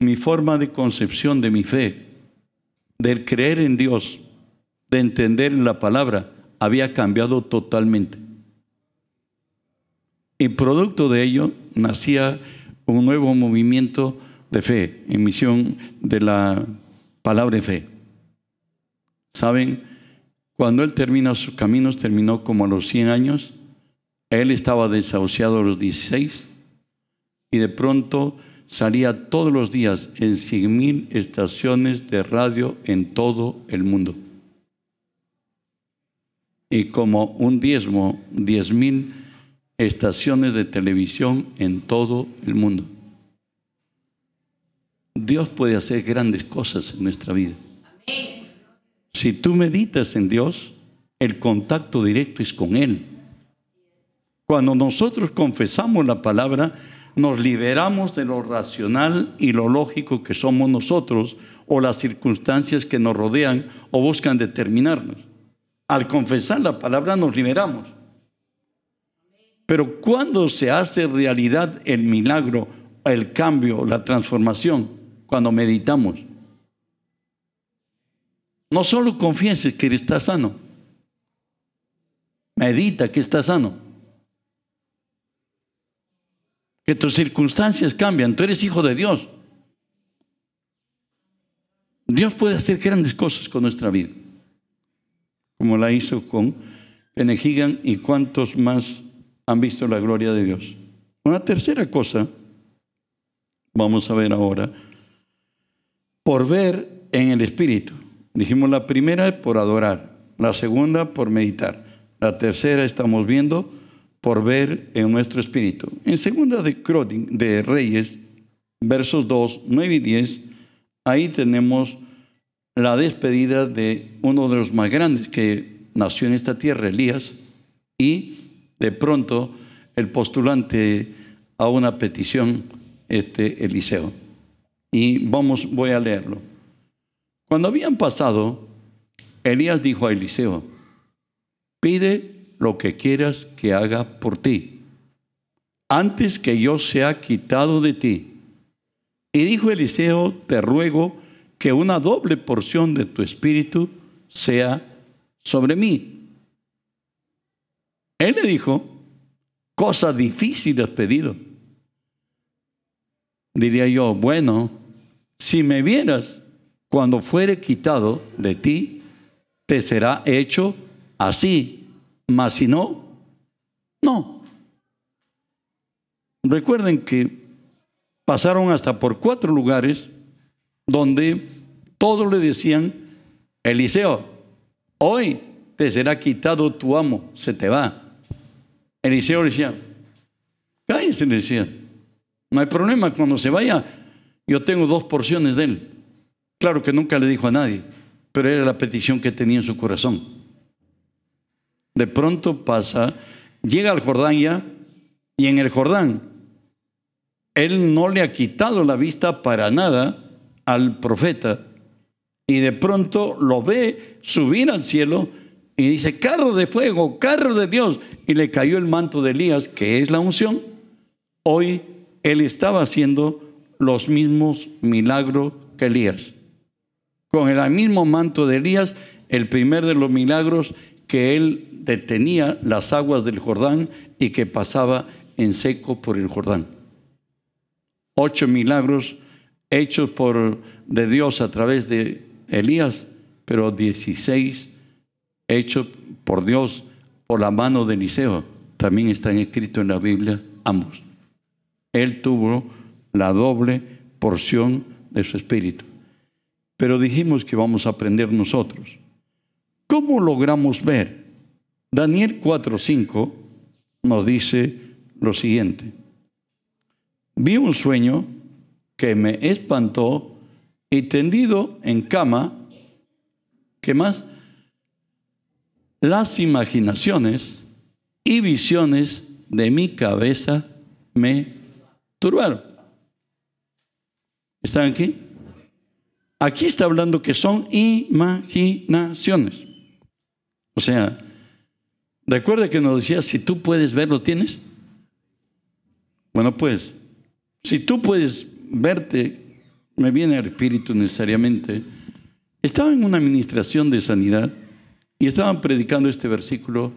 mi forma de concepción de mi fe del creer en Dios, de entender la palabra, había cambiado totalmente. Y producto de ello nacía un nuevo movimiento de fe, en misión de la palabra fe. ¿Saben? Cuando él termina sus caminos, terminó como a los 100 años, él estaba desahuciado a los 16 y de pronto salía todos los días en 100 mil estaciones de radio en todo el mundo. Y como un diezmo, 10 mil estaciones de televisión en todo el mundo. Dios puede hacer grandes cosas en nuestra vida. Si tú meditas en Dios, el contacto directo es con Él. Cuando nosotros confesamos la palabra, nos liberamos de lo racional y lo lógico que somos nosotros o las circunstancias que nos rodean o buscan determinarnos. Al confesar la palabra nos liberamos. Pero cuando se hace realidad el milagro, el cambio, la transformación, cuando meditamos, no solo confieses que estás sano, medita que estás sano que tus circunstancias cambian, tú eres hijo de Dios. Dios puede hacer grandes cosas con nuestra vida, como la hizo con Penejigan y cuantos más han visto la gloria de Dios. Una tercera cosa, vamos a ver ahora, por ver en el Espíritu. Dijimos la primera por adorar, la segunda por meditar, la tercera estamos viendo por ver en nuestro espíritu. En segunda de, de Reyes, versos 2, 9 y 10, ahí tenemos la despedida de uno de los más grandes que nació en esta tierra, Elías, y de pronto el postulante a una petición, este Eliseo. Y vamos, voy a leerlo. Cuando habían pasado, Elías dijo a Eliseo, pide lo que quieras que haga por ti, antes que yo sea quitado de ti. Y dijo Eliseo, te ruego que una doble porción de tu espíritu sea sobre mí. Él le dijo, cosa difícil has pedido. Diría yo, bueno, si me vieras cuando fuere quitado de ti, te será hecho así mas si no, no. Recuerden que pasaron hasta por cuatro lugares donde todos le decían, Eliseo, hoy te será quitado tu amo, se te va. Eliseo le decía, cállese, le decía, no hay problema, cuando se vaya, yo tengo dos porciones de él. Claro que nunca le dijo a nadie, pero era la petición que tenía en su corazón. De pronto pasa, llega al Jordán ya, y en el Jordán, Él no le ha quitado la vista para nada al profeta. Y de pronto lo ve subir al cielo y dice, carro de fuego, carro de Dios. Y le cayó el manto de Elías, que es la unción. Hoy él estaba haciendo los mismos milagros que Elías. Con el mismo manto de Elías, el primer de los milagros que él detenía las aguas del Jordán y que pasaba en seco por el Jordán. Ocho milagros hechos por de Dios a través de Elías, pero 16 hechos por Dios por la mano de Eliseo. También están escritos en la Biblia ambos. Él tuvo la doble porción de su espíritu. Pero dijimos que vamos a aprender nosotros. ¿Cómo logramos ver? Daniel 4:5 nos dice lo siguiente. Vi un sueño que me espantó y tendido en cama, ¿qué más? Las imaginaciones y visiones de mi cabeza me turbaron. ¿Están aquí? Aquí está hablando que son imaginaciones. O sea, recuerda que nos decía, si tú puedes ver, ¿lo tienes? Bueno, pues, si tú puedes verte, me viene al espíritu necesariamente. Estaba en una administración de sanidad y estaban predicando este versículo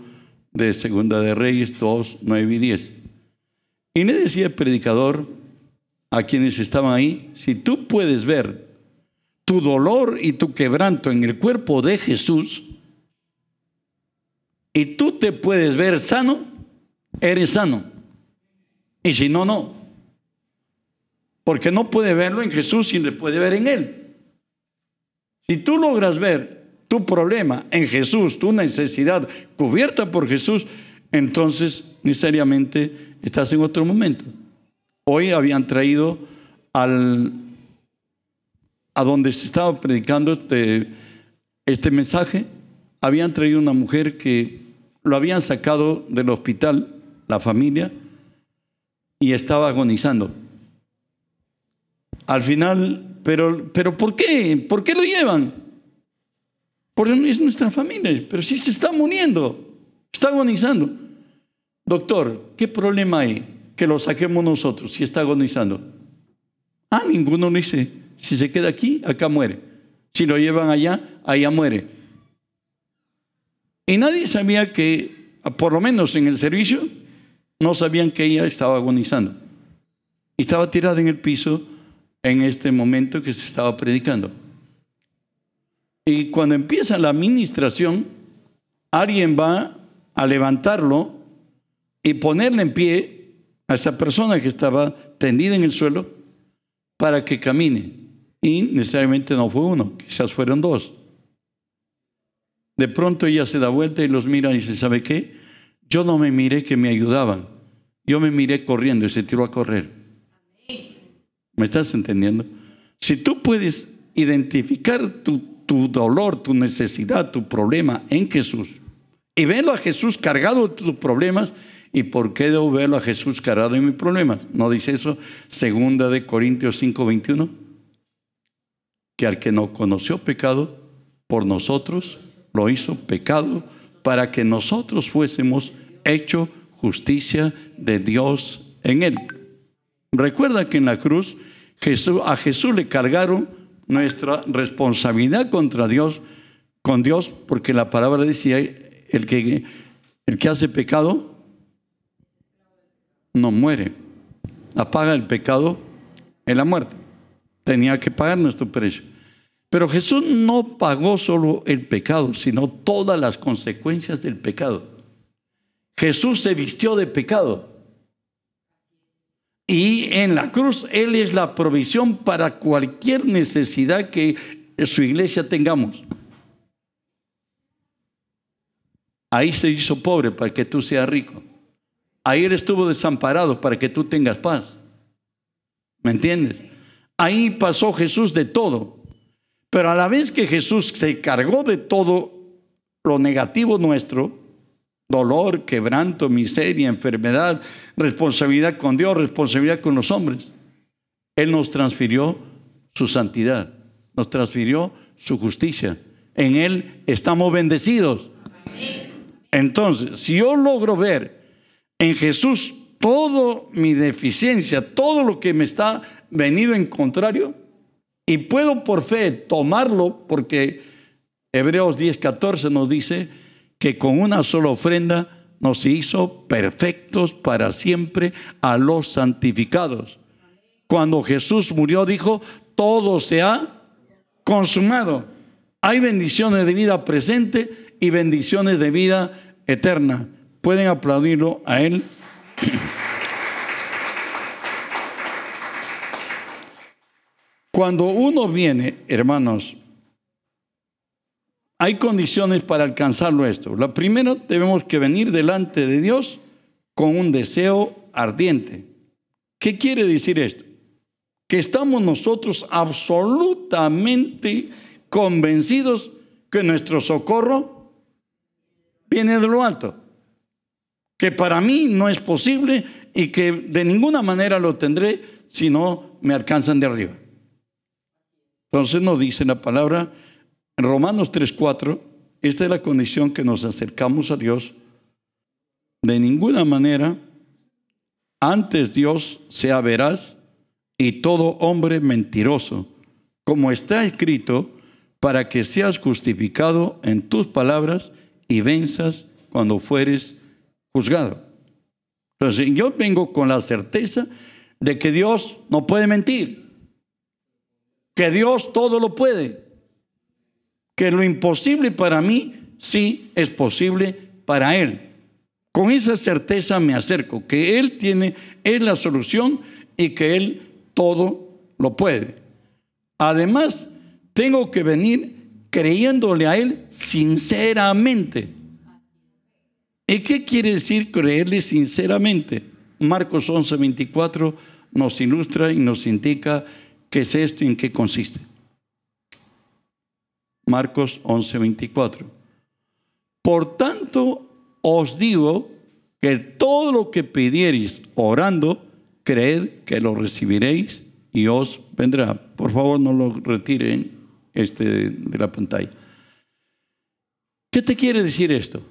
de Segunda de Reyes 2, 9 y 10. Y le decía el predicador a quienes estaban ahí, si tú puedes ver tu dolor y tu quebranto en el cuerpo de Jesús, y tú te puedes ver sano, eres sano. Y si no, no. Porque no puede verlo en Jesús y le puede ver en Él. Si tú logras ver tu problema en Jesús, tu necesidad cubierta por Jesús, entonces necesariamente estás en otro momento. Hoy habían traído al, a donde se estaba predicando este, este mensaje, habían traído una mujer que lo habían sacado del hospital, la familia, y estaba agonizando. Al final, pero, pero ¿por qué? ¿Por qué lo llevan? Porque es nuestra familia, pero si se está muriendo, está agonizando. Doctor, ¿qué problema hay que lo saquemos nosotros si está agonizando? Ah, ninguno lo dice. Si se queda aquí, acá muere. Si lo llevan allá, allá muere. Y nadie sabía que, por lo menos en el servicio, no sabían que ella estaba agonizando. Y estaba tirada en el piso en este momento que se estaba predicando. Y cuando empieza la administración, alguien va a levantarlo y ponerle en pie a esa persona que estaba tendida en el suelo para que camine. Y necesariamente no fue uno, quizás fueron dos. De pronto ella se da vuelta y los mira y dice, ¿sabe qué? Yo no me miré que me ayudaban. Yo me miré corriendo y se tiró a correr. ¿Me estás entendiendo? Si tú puedes identificar tu, tu dolor, tu necesidad, tu problema en Jesús y verlo a Jesús cargado de tus problemas, ¿y por qué debo verlo a Jesús cargado de mis problemas? ¿No dice eso? Segunda de Corintios 5, 21. Que al que no conoció pecado, por nosotros lo hizo pecado para que nosotros fuésemos hecho justicia de Dios en él. Recuerda que en la cruz a Jesús le cargaron nuestra responsabilidad contra Dios, con Dios, porque la palabra decía, el que, el que hace pecado no muere. Apaga el pecado en la muerte. Tenía que pagar nuestro precio. Pero Jesús no pagó solo el pecado, sino todas las consecuencias del pecado. Jesús se vistió de pecado. Y en la cruz Él es la provisión para cualquier necesidad que su iglesia tengamos. Ahí se hizo pobre para que tú seas rico. Ahí Él estuvo desamparado para que tú tengas paz. ¿Me entiendes? Ahí pasó Jesús de todo. Pero a la vez que Jesús se cargó de todo lo negativo nuestro, dolor, quebranto, miseria, enfermedad, responsabilidad con Dios, responsabilidad con los hombres. Él nos transfirió su santidad, nos transfirió su justicia. En Él estamos bendecidos. Entonces, si yo logro ver en Jesús toda mi deficiencia, todo lo que me está venido en contrario, y puedo por fe tomarlo, porque Hebreos 10, 14 nos dice que con una sola ofrenda nos hizo perfectos para siempre a los santificados. Cuando Jesús murió, dijo, todo se ha consumado. Hay bendiciones de vida presente y bendiciones de vida eterna. Pueden aplaudirlo a Él. Cuando uno viene, hermanos, hay condiciones para alcanzarlo esto. La primera, debemos que venir delante de Dios con un deseo ardiente. ¿Qué quiere decir esto? Que estamos nosotros absolutamente convencidos que nuestro socorro viene de lo alto. Que para mí no es posible y que de ninguna manera lo tendré si no me alcanzan de arriba. Entonces nos dice la palabra en Romanos 3:4, esta es la condición que nos acercamos a Dios. De ninguna manera, antes Dios sea veraz y todo hombre mentiroso, como está escrito, para que seas justificado en tus palabras y venzas cuando fueres juzgado. Entonces, yo vengo con la certeza de que Dios no puede mentir, que Dios todo lo puede que lo imposible para mí sí es posible para Él. Con esa certeza me acerco, que Él tiene, es la solución y que Él todo lo puede. Además, tengo que venir creyéndole a Él sinceramente. ¿Y qué quiere decir creerle sinceramente? Marcos 11, 24 nos ilustra y nos indica qué es esto y en qué consiste. Marcos 11:24. Por tanto, os digo que todo lo que pidiereis orando, creed que lo recibiréis y os vendrá. Por favor, no lo retiren este de la pantalla. ¿Qué te quiere decir esto?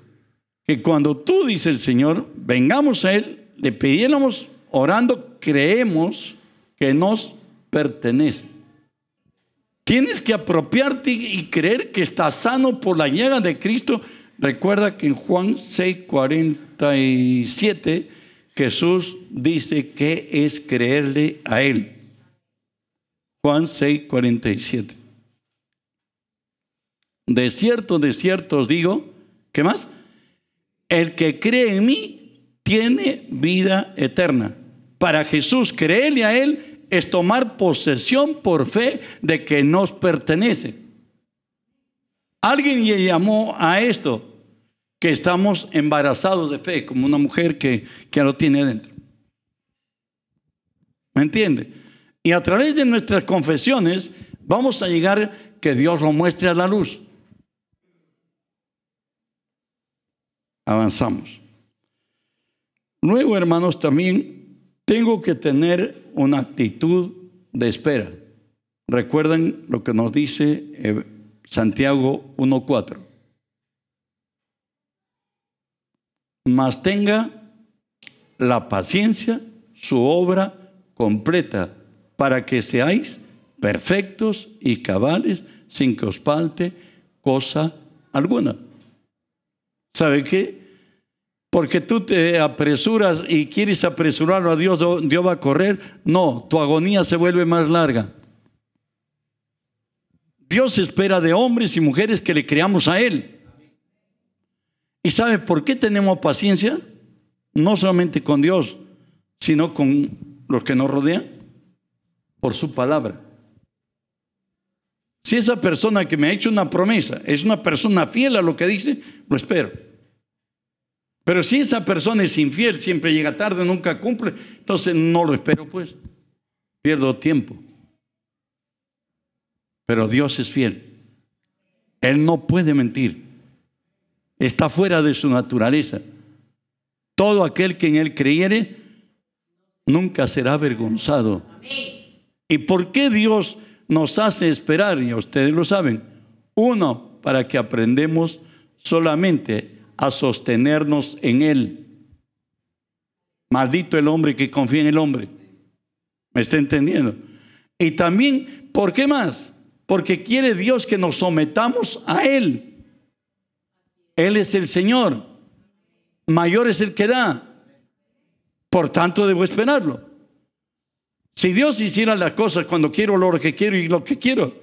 Que cuando tú dices el Señor, vengamos a Él, le pidiéramos orando, creemos que nos pertenece. Tienes que apropiarte y creer que estás sano por la llaga de Cristo. Recuerda que en Juan 6, 47 Jesús dice que es creerle a Él. Juan 6, 47. De cierto, de cierto os digo, ¿qué más? El que cree en mí tiene vida eterna. Para Jesús, creerle a Él es tomar posesión por fe de que nos pertenece. Alguien le llamó a esto que estamos embarazados de fe, como una mujer que, que lo tiene dentro. ¿Me entiende? Y a través de nuestras confesiones vamos a llegar que Dios lo muestre a la luz. Avanzamos. Luego, hermanos, también tengo que tener una actitud de espera. Recuerden lo que nos dice eh, Santiago 1.4. Mas tenga la paciencia, su obra completa, para que seáis perfectos y cabales sin que os falte cosa alguna. ¿Sabe qué? Porque tú te apresuras y quieres apresurarlo a Dios, Dios va a correr. No, tu agonía se vuelve más larga. Dios espera de hombres y mujeres que le creamos a Él. ¿Y sabe por qué tenemos paciencia? No solamente con Dios, sino con los que nos rodean, por su palabra. Si esa persona que me ha hecho una promesa es una persona fiel a lo que dice, lo espero. Pero si esa persona es infiel, siempre llega tarde, nunca cumple, entonces no lo espero pues. Pierdo tiempo. Pero Dios es fiel. Él no puede mentir. está fuera de su naturaleza. Todo aquel que en él creyere nunca será avergonzado. ¿Y por qué Dios nos hace esperar? Y ustedes lo saben. Uno, para que aprendemos solamente a sostenernos en Él. Maldito el hombre que confía en el hombre. ¿Me está entendiendo? Y también, ¿por qué más? Porque quiere Dios que nos sometamos a Él. Él es el Señor. Mayor es el que da. Por tanto, debo esperarlo. Si Dios hiciera las cosas cuando quiero lo que quiero y lo que quiero,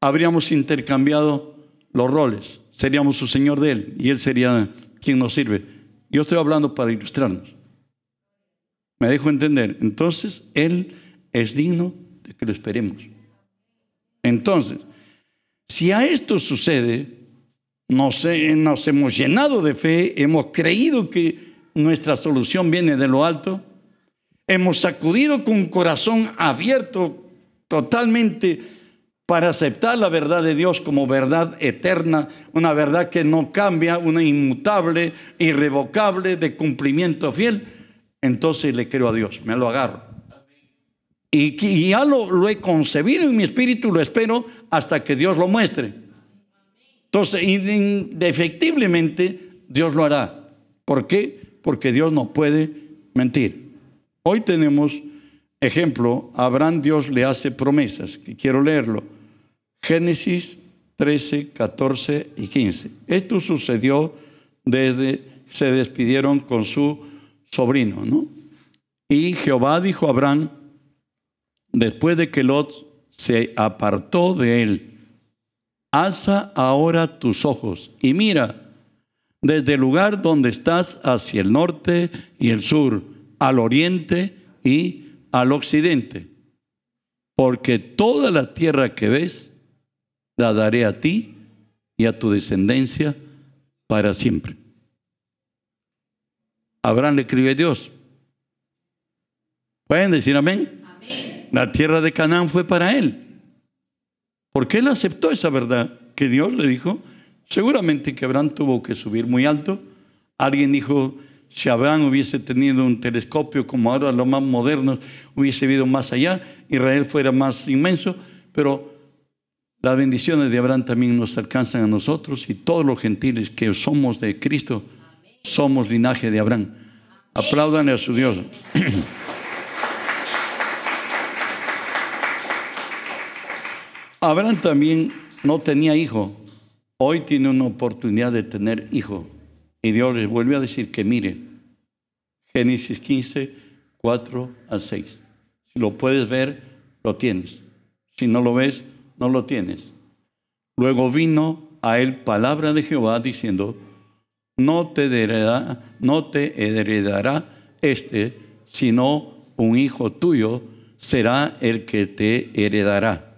habríamos intercambiado los roles. Seríamos su Señor de Él y Él sería quien nos sirve. Yo estoy hablando para ilustrarnos. ¿Me dejo entender? Entonces, Él es digno de que lo esperemos. Entonces, si a esto sucede, nos, nos hemos llenado de fe, hemos creído que nuestra solución viene de lo alto, hemos sacudido con corazón abierto totalmente para aceptar la verdad de Dios como verdad eterna, una verdad que no cambia, una inmutable, irrevocable, de cumplimiento fiel, entonces le creo a Dios, me lo agarro. Y, ya lo, he concebido en mi espíritu, lo espero hasta que Dios lo muestre. Entonces, indefectiblemente, Dios lo hará. ¿Por qué? Porque Dios no puede mentir. Hoy tenemos ejemplo, Abraham Dios le hace promesas, que quiero leerlo. Génesis 13, 14 y 15. Esto sucedió desde se despidieron con su sobrino, ¿no? Y Jehová dijo a Abraham, después de que Lot se apartó de él, alza ahora tus ojos y mira desde el lugar donde estás hacia el norte y el sur, al oriente y al occidente, porque toda la tierra que ves la daré a ti y a tu descendencia para siempre. Abraham le escribe a Dios. ¿Pueden decir amén? La tierra de Canaán fue para él. Porque él aceptó esa verdad que Dios le dijo. Seguramente que Abraham tuvo que subir muy alto. Alguien dijo, si Abraham hubiese tenido un telescopio como ahora los más modernos, hubiese ido más allá, Israel fuera más inmenso, pero las bendiciones de Abraham también nos alcanzan a nosotros y todos los gentiles que somos de Cristo somos linaje de Abraham. Aplaudan a su Dios. Abraham también no tenía hijo. Hoy tiene una oportunidad de tener hijo. Y Dios le vuelve a decir que mire. Génesis 15, 4 al 6. Si lo puedes ver, lo tienes. Si no lo ves, no lo tienes. Luego vino a él palabra de Jehová diciendo, no te heredará, este, sino un hijo tuyo será el que te heredará.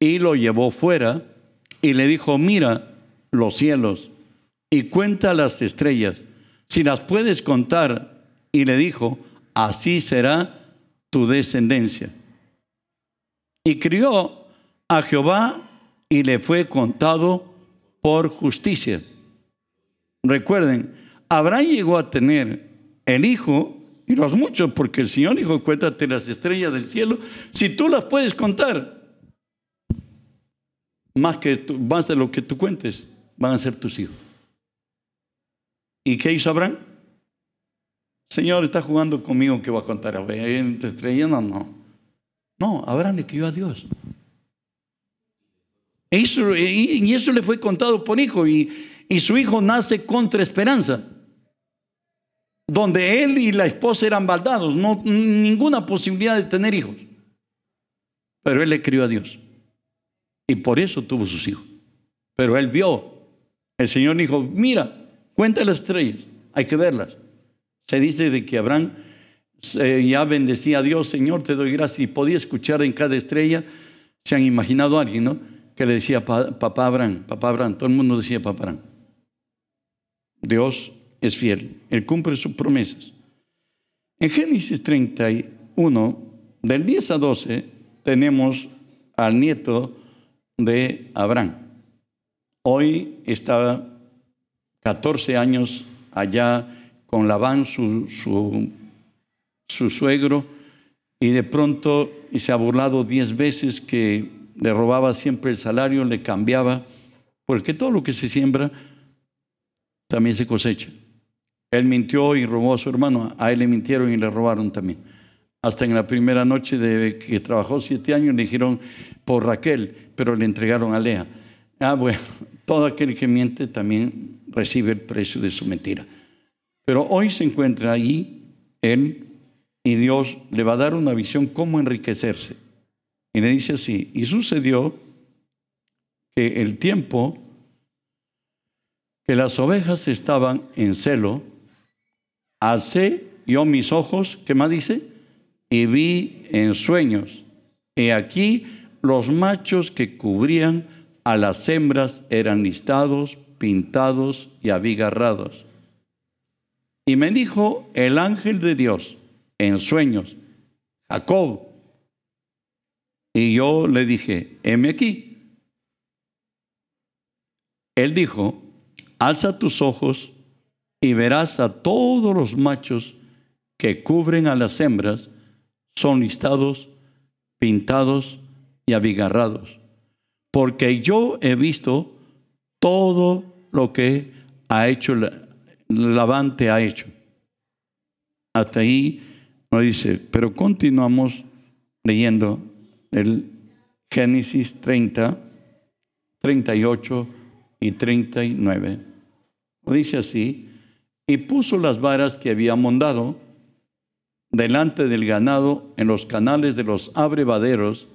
Y lo llevó fuera y le dijo, mira los cielos y cuenta las estrellas, si las puedes contar. Y le dijo, así será tu descendencia. Y crió a Jehová y le fue contado por justicia. Recuerden, Abraham llegó a tener el hijo y los muchos, porque el Señor dijo, cuéntate las estrellas del cielo, si tú las puedes contar, más, que más de lo que tú cuentes, van a ser tus hijos. ¿Y qué hizo Abraham? Señor, está jugando conmigo que va a contar a estrella. No, no. No, Abraham le crió a Dios. Y eso le fue contado por hijo. Y, y su hijo nace contra esperanza. Donde él y la esposa eran baldados. No, ninguna posibilidad de tener hijos. Pero él le crió a Dios. Y por eso tuvo sus hijos. Pero él vio. El Señor dijo, mira, Cuenta las estrellas, hay que verlas. Se dice de que Abraham eh, ya bendecía a Dios, Señor, te doy gracias, y podía escuchar en cada estrella, se han imaginado a alguien, ¿no? Que le decía papá Abraham, papá Abraham, todo el mundo decía papá Abraham. Dios es fiel, Él cumple sus promesas. En Génesis 31, del 10 a 12, tenemos al nieto de Abraham. Hoy estaba 14 años allá con Labán, su, su, su suegro, y de pronto se ha burlado 10 veces que le robaba siempre el salario, le cambiaba, porque todo lo que se siembra también se cosecha. Él mintió y robó a su hermano, a él le mintieron y le robaron también. Hasta en la primera noche de que trabajó siete años le dijeron por Raquel, pero le entregaron a Lea. Ah, bueno, todo aquel que miente también recibe el precio de su mentira. Pero hoy se encuentra allí él y Dios le va a dar una visión cómo enriquecerse. Y le dice así, y sucedió que el tiempo que las ovejas estaban en celo, alcé yo mis ojos, ¿qué más dice? Y vi en sueños. Y aquí los machos que cubrían a las hembras eran listados, pintados y abigarrados. Y me dijo el ángel de Dios en sueños, Jacob. Y yo le dije, heme aquí. Él dijo, alza tus ojos y verás a todos los machos que cubren a las hembras, son listados, pintados y abigarrados. Porque yo he visto todo lo que ha hecho Labán te ha hecho. Hasta ahí nos dice, pero continuamos leyendo el Génesis 30, 38 y 39. Dice así, y puso las varas que había mondado delante del ganado en los canales de los abrevaderos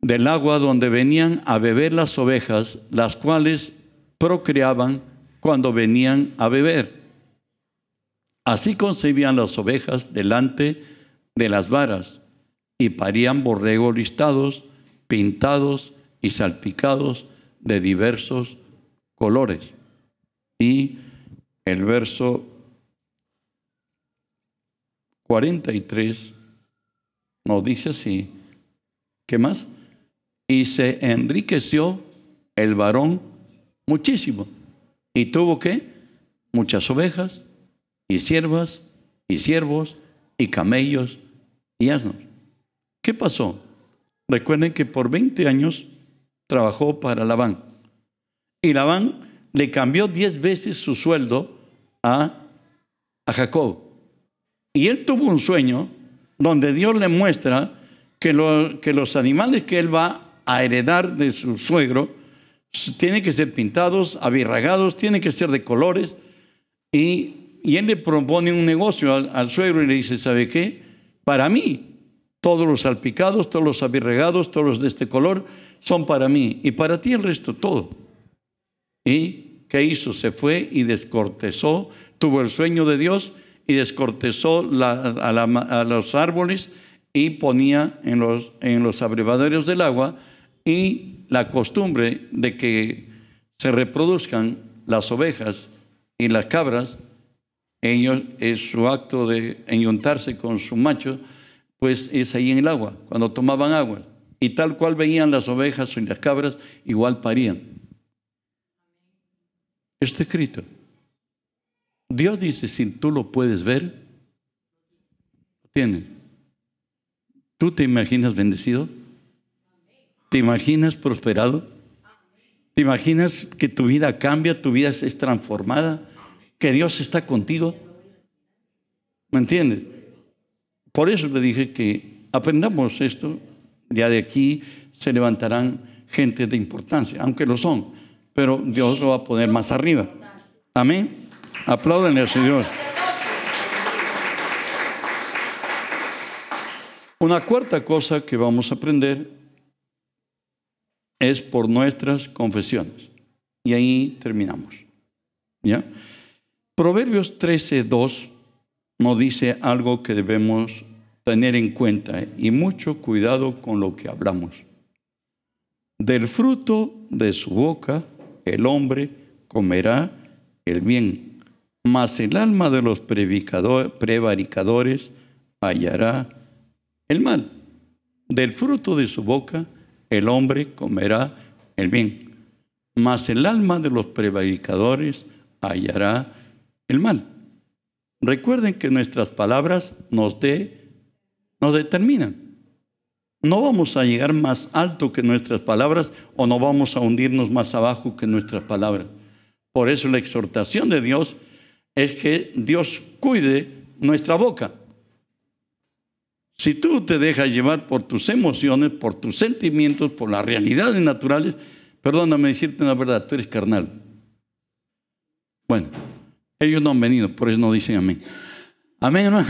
del agua donde venían a beber las ovejas, las cuales procreaban cuando venían a beber. Así concebían las ovejas delante de las varas y parían borregos listados, pintados y salpicados de diversos colores. Y el verso 43 nos dice así, ¿qué más? Y se enriqueció el varón muchísimo. ¿Y tuvo qué? Muchas ovejas y siervas y siervos y camellos y asnos. ¿Qué pasó? Recuerden que por 20 años trabajó para Labán. Y Labán le cambió 10 veces su sueldo a, a Jacob. Y él tuvo un sueño donde Dios le muestra que, que los animales que él va a heredar de su suegro tienen que ser pintados, abirragados, tienen que ser de colores. Y y él le propone un negocio al, suegro y le dice, ¿sabe qué? Para mí, todos los salpicados, todos los abirregados, todos los de este color, son para mí. Y para ti el resto, todo. ¿Y qué hizo? Se fue y descortezó, tuvo el sueño de Dios y descortezó a, los árboles y ponía en los, en los abrevaderos del agua y la costumbre de que se reproduzcan las ovejas y las cabras ellos, es su acto de enyuntarse con su macho, pues es ahí en el agua, cuando tomaban agua. Y tal cual veían las ovejas y las cabras, igual parían. Está escrito. Dios dice, si tú lo puedes ver. ¿Tú te imaginas bendecido? ¿Te imaginas prosperado? ¿Te imaginas que tu vida cambia, tu vida es transformada? que Dios está contigo. ¿Me entiendes? Por eso le dije que aprendamos esto. Ya de aquí se levantarán gente de importancia, aunque lo son, pero Dios lo va a poner más arriba. Amén. Apláudanle al Señor. Una cuarta cosa que vamos a aprender es por nuestras confesiones. Y ahí terminamos. ¿Ya? Proverbios 13.2 nos dice algo que debemos tener en cuenta y mucho cuidado con lo que hablamos. Del fruto de su boca el hombre comerá el bien, mas el alma de los prevaricadores hallará el mal. Del fruto de su boca el hombre comerá el bien. mas el alma de los prevaricadores hallará el mal. Recuerden que nuestras palabras nos, de, nos determinan. No vamos a llegar más alto que nuestras palabras o no vamos a hundirnos más abajo que nuestras palabras. Por eso la exhortación de Dios es que Dios cuide nuestra boca. Si tú te dejas llevar por tus emociones, por tus sentimientos, por las realidades naturales, perdóname decirte una verdad, tú eres carnal. Bueno, ellos no han venido, por eso no dicen amén. Amén, hermano.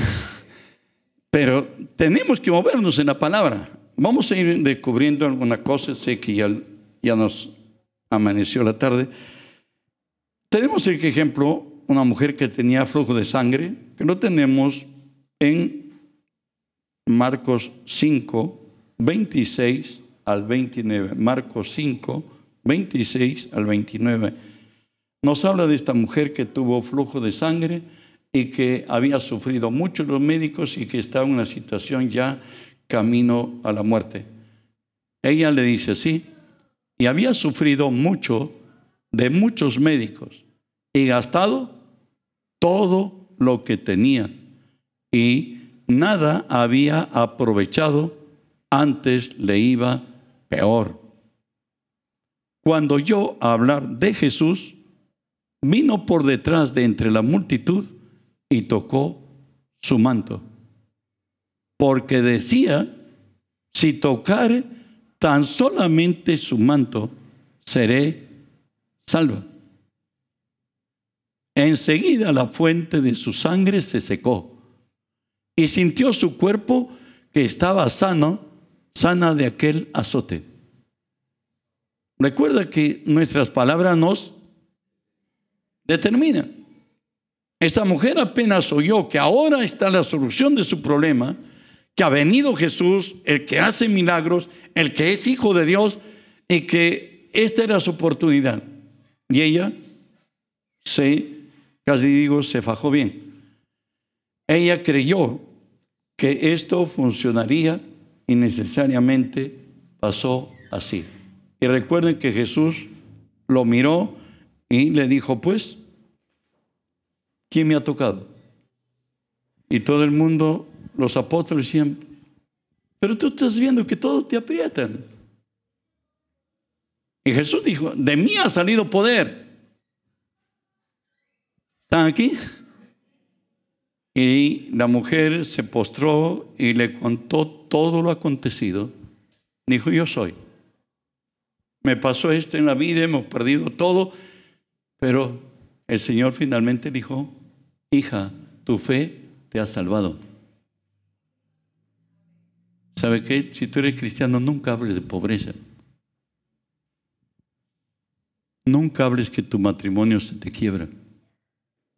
Pero tenemos que movernos en la palabra. Vamos a ir descubriendo alguna cosa. Sé que ya, ya nos amaneció la tarde. Tenemos el ejemplo, una mujer que tenía flujo de sangre, que lo tenemos en Marcos 5, 26 al 29. Marcos 5, 26 al 29. Nos habla de esta mujer que tuvo flujo de sangre y que había sufrido mucho los médicos y que estaba en una situación ya camino a la muerte. Ella le dice así, y había sufrido mucho de muchos médicos y gastado todo lo que tenía y nada había aprovechado, antes le iba peor. Cuando yo hablar de Jesús, vino por detrás de entre la multitud y tocó su manto porque decía, si tocare tan solamente su manto, seré salva. Enseguida la fuente de su sangre se secó y sintió su cuerpo que estaba sano, sana de aquel azote. Recuerda que nuestras palabras nos determinan. Esta mujer apenas oyó que ahora está la solución de su problema que ha venido Jesús, el que hace milagros, el que es hijo de Dios, y que esta era su oportunidad. Y ella se, casi digo, se fajó bien. Ella creyó que esto funcionaría y necesariamente pasó así. Y recuerden que Jesús lo miró y le dijo, pues, ¿quién me ha tocado? Y todo el mundo los apóstoles decían, pero tú estás viendo que todos te aprietan. Y Jesús dijo, de mí ha salido poder. ¿Están aquí? Y la mujer se postró y le contó todo lo acontecido. Dijo, yo soy. Me pasó esto en la vida, hemos perdido todo, pero el Señor finalmente dijo, hija, tu fe te ha salvado. ¿Sabe qué? Si tú eres cristiano, nunca hables de pobreza. Nunca hables que tu matrimonio se te quiebra.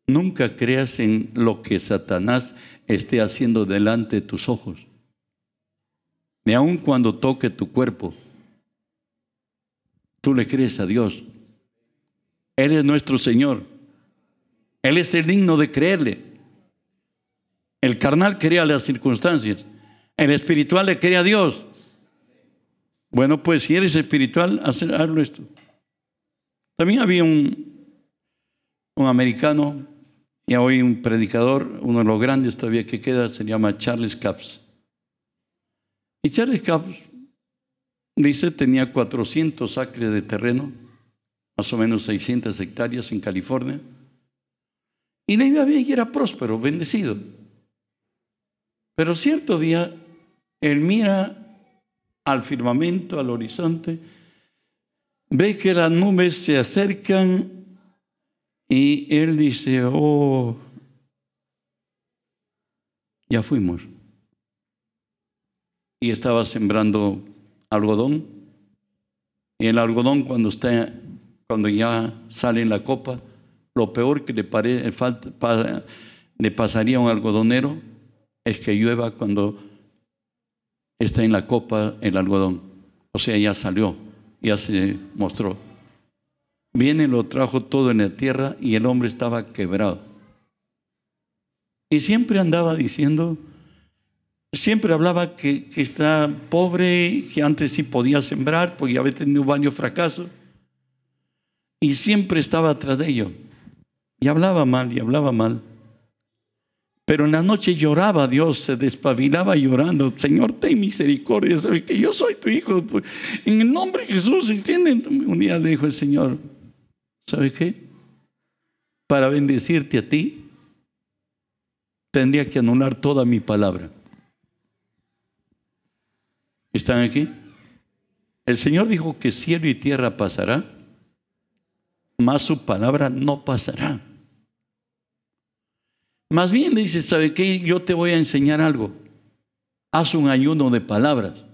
Nunca creas en lo que Satanás esté haciendo delante de tus ojos. Ni aun cuando toque tu cuerpo, tú le crees a Dios. Él es nuestro Señor. Él es el digno de creerle. El carnal crea las circunstancias. El espiritual le cree a Dios. Bueno, pues si eres espiritual, hazlo esto. También había un, un americano y hoy un predicador, uno de los grandes todavía que queda, se llama Charles Capps. Y Charles Capps dice tenía 400 acres de terreno, más o menos 600 hectáreas en California. Y le iba bien y era próspero, bendecido. Pero cierto día él mira al firmamento, al horizonte, ve que las nubes se acercan y él dice, oh, ya fuimos. Y estaba sembrando algodón. Y el algodón cuando está, cuando ya sale en la copa, lo peor que le, le pasaría a un algodonero es que llueva cuando está en la copa el algodón. O sea, ya salió, ya se mostró. Viene, lo trajo todo en la tierra y el hombre estaba quebrado. Y siempre andaba diciendo, siempre hablaba que, que está pobre, que antes sí podía sembrar, porque había tenido varios fracasos. Y siempre estaba atrás de ellos. Y hablaba mal, y hablaba mal. Pero en la noche lloraba Dios, se despabilaba llorando. Señor, ten misericordia, sabe que yo soy tu hijo. Pues, en el nombre de Jesús, extiende. Un día le dijo el Señor, ¿sabe qué? Para bendecirte a ti, tendría que anular toda mi palabra. ¿Están aquí? El Señor dijo que cielo y tierra pasará, mas su palabra no pasará. Más bien dice, ¿sabe qué? Yo te voy a enseñar algo. Haz un ayuno de palabras.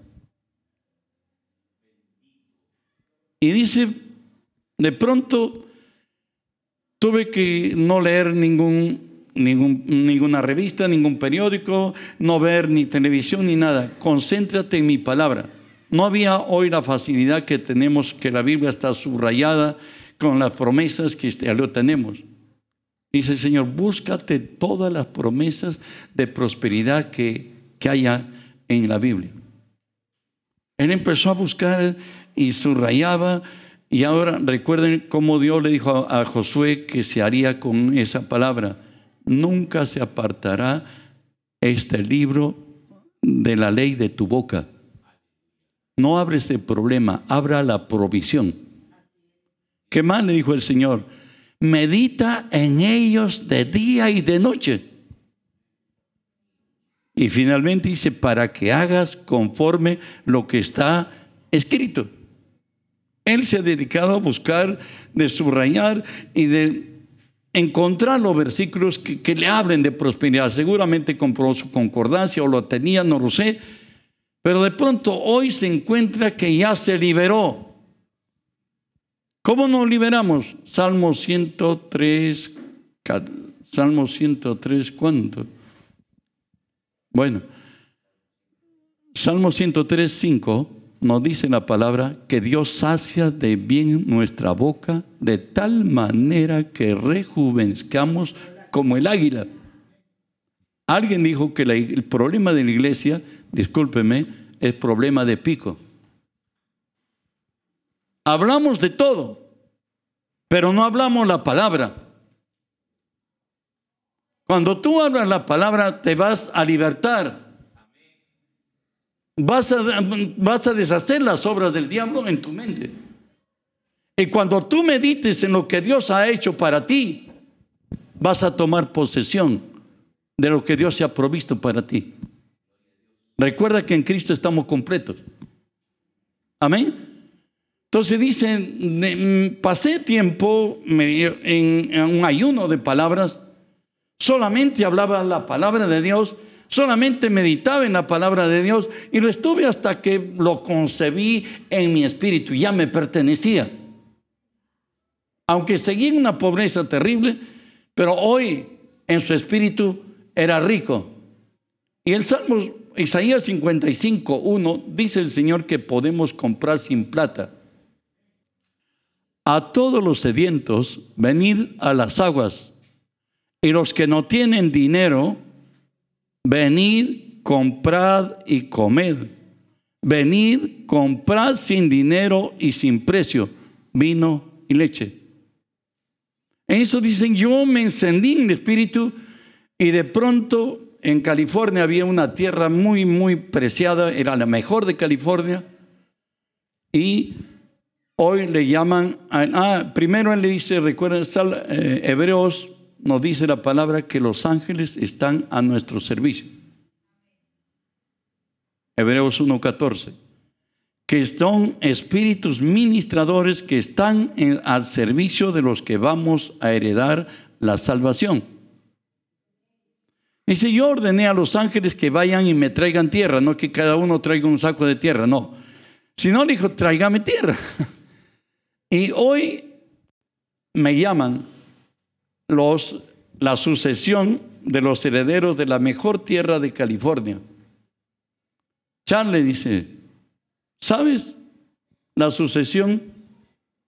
Y dice, de pronto tuve que no leer ningún, ninguna revista, ningún periódico, no ver ni televisión ni nada. Concéntrate en mi palabra. No había hoy la facilidad que tenemos, que la Biblia está subrayada con las promesas que lo tenemos. Dice el Señor, búscate todas las promesas de prosperidad que, que haya en la Biblia. Él empezó a buscar y subrayaba. Y ahora recuerden cómo Dios le dijo a, Josué que se haría con esa palabra. Nunca se apartará este libro de la ley de tu boca. No abre ese problema, abra la provisión. ¿Qué más le dijo el Señor? medita en ellos de día y de noche. Y finalmente dice, para que hagas conforme lo que está escrito. Él se ha dedicado a buscar, de subrayar y de encontrar los versículos que, le hablen de prosperidad. Seguramente compró su concordancia o lo tenía, no lo sé. Pero de pronto hoy se encuentra que ya se liberó ¿Cómo nos liberamos? Salmo 103, Salmo 103, ¿cuánto? Bueno, Salmo 103, 5 nos dice la palabra que Dios sacia de bien nuestra boca de tal manera que rejuvenezcamos como el águila. Alguien dijo que el problema de la iglesia, discúlpeme, es problema de pico. Hablamos de todo, pero no hablamos la palabra. Cuando tú hablas la palabra, te vas a libertar. Vas a, deshacer las obras del diablo en tu mente. Y cuando tú medites en lo que Dios ha hecho para ti, vas a tomar posesión de lo que Dios se ha provisto para ti. Recuerda que en Cristo estamos completos. Amén. Entonces dicen, pasé tiempo en un ayuno de palabras, solamente hablaba la palabra de Dios, solamente meditaba en la palabra de Dios y lo estuve hasta que lo concebí en mi espíritu, ya me pertenecía. Aunque seguía en una pobreza terrible, pero hoy en su espíritu era rico. Y el Salmo Isaías 55, 1 dice el Señor que podemos comprar sin plata a todos los sedientos, venid a las aguas. Y los que no tienen dinero, venid, comprad y comed. Venid, comprad sin dinero y sin precio vino y leche. En eso dicen, yo me encendí en el espíritu y de pronto en California había una tierra muy, muy preciada, era la mejor de California. Y Hoy le llaman, ah, primero él le dice, recuerden, eh, Hebreos nos dice la palabra que los ángeles están a nuestro servicio. Hebreos 1.14. Que son espíritus ministradores que están al servicio de los que vamos a heredar la salvación. Dice, yo ordené a los ángeles que vayan y me traigan tierra, no que cada uno traiga un saco de tierra, no. Si no, dijo, tráigame tierra. Y hoy me llaman los, la sucesión de los herederos de la mejor tierra de California. Charlie dice, ¿sabes? La sucesión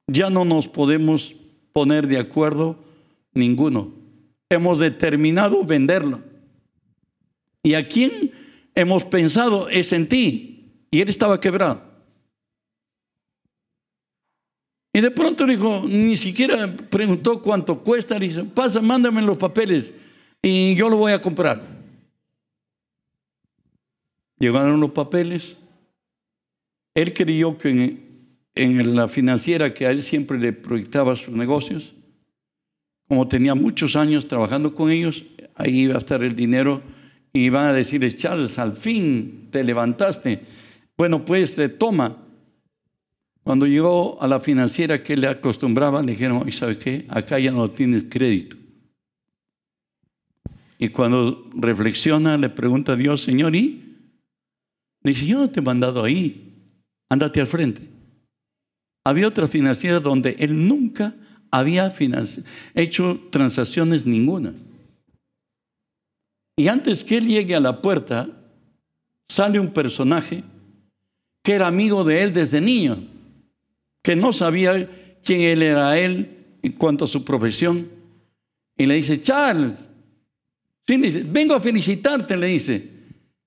ya no nos podemos poner de acuerdo ninguno. Hemos determinado venderlo. ¿Y a quién hemos pensado? Es en ti. Y él estaba quebrado. Y de pronto dijo, ni siquiera preguntó cuánto cuesta, le dice, pasa, mándame los papeles y yo lo voy a comprar. Llegaron los papeles. Él creyó que en, en la financiera que a él siempre le proyectaba sus negocios, como tenía muchos años trabajando con ellos, ahí iba a estar el dinero y iban a decirle, Charles, al fin te levantaste. Bueno, pues toma. Cuando llegó a la financiera que le acostumbraba, le dijeron, ¿y sabe qué? Acá ya no tienes crédito. Y cuando reflexiona, le pregunta a Dios, Señor, ¿y? Le dice, yo no te he mandado ahí, ándate al frente. Había otra financiera donde él nunca había hecho transacciones ninguna. Y antes que él llegue a la puerta, sale un personaje que era amigo de él desde niño, que no sabía quién él era él en cuanto a su profesión. Y le dice, Charles, sí, dice, vengo a felicitarte, le dice,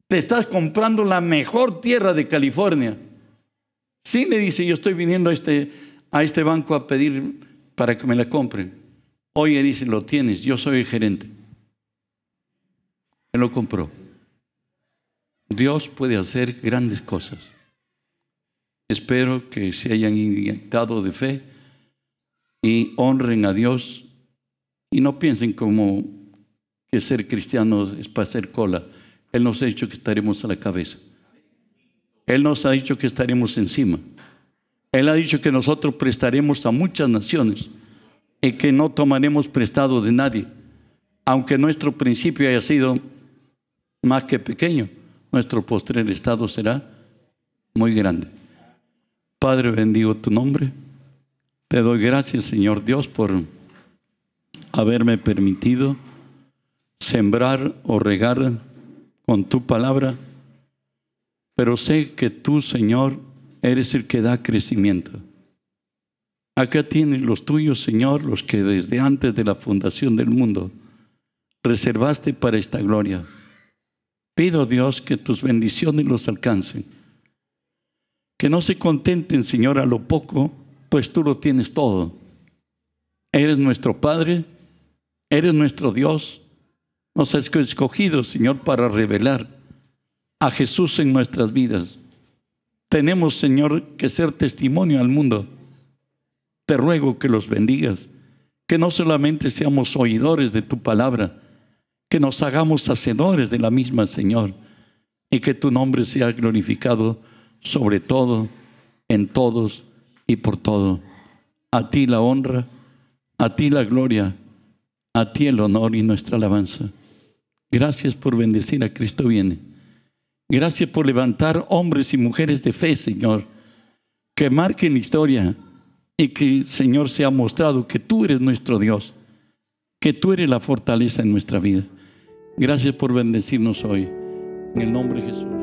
te estás comprando la mejor tierra de California. Sí, le dice, yo estoy viniendo a este, a este banco a pedir para que me la compren. Oye, dice, lo tienes, yo soy el gerente. Él lo compró. Dios puede hacer grandes cosas. Espero que se hayan inyectado de fe y honren a Dios y no piensen como que ser cristiano es para hacer cola. Él nos ha dicho que estaremos a la cabeza. Él nos ha dicho que estaremos encima. Él ha dicho que nosotros prestaremos a muchas naciones y que no tomaremos prestado de nadie, aunque nuestro principio haya sido más que pequeño, nuestro postrer estado será muy grande. Padre, bendigo tu nombre. Te doy gracias, Señor Dios, por haberme permitido sembrar o regar con tu palabra pero sé que tú, Señor, eres el que da crecimiento. Acá tienes los tuyos, Señor, los que desde antes de la fundación del mundo reservaste para esta gloria. Pido, Dios, que tus bendiciones los alcancen. Que no se contenten, Señor, a lo poco, pues tú lo tienes todo. Eres nuestro Padre, eres nuestro Dios. Nos has escogido, Señor, para revelar a Jesús en nuestras vidas. Tenemos, Señor, que ser testimonio al mundo. Te ruego que los bendigas, que no solamente seamos oidores de tu palabra, que nos hagamos hacedores de la misma, Señor, y que tu nombre sea glorificado sobre todo, en todos y por todo. A ti la honra, a ti la gloria, a ti el honor y nuestra alabanza. Gracias por bendecir a Cristo viene. Gracias por levantar hombres y mujeres de fe, Señor, que marquen historia y que, Señor, sea mostrado que tú eres nuestro Dios, que tú eres la fortaleza en nuestra vida. Gracias por bendecirnos hoy. En el nombre de Jesús.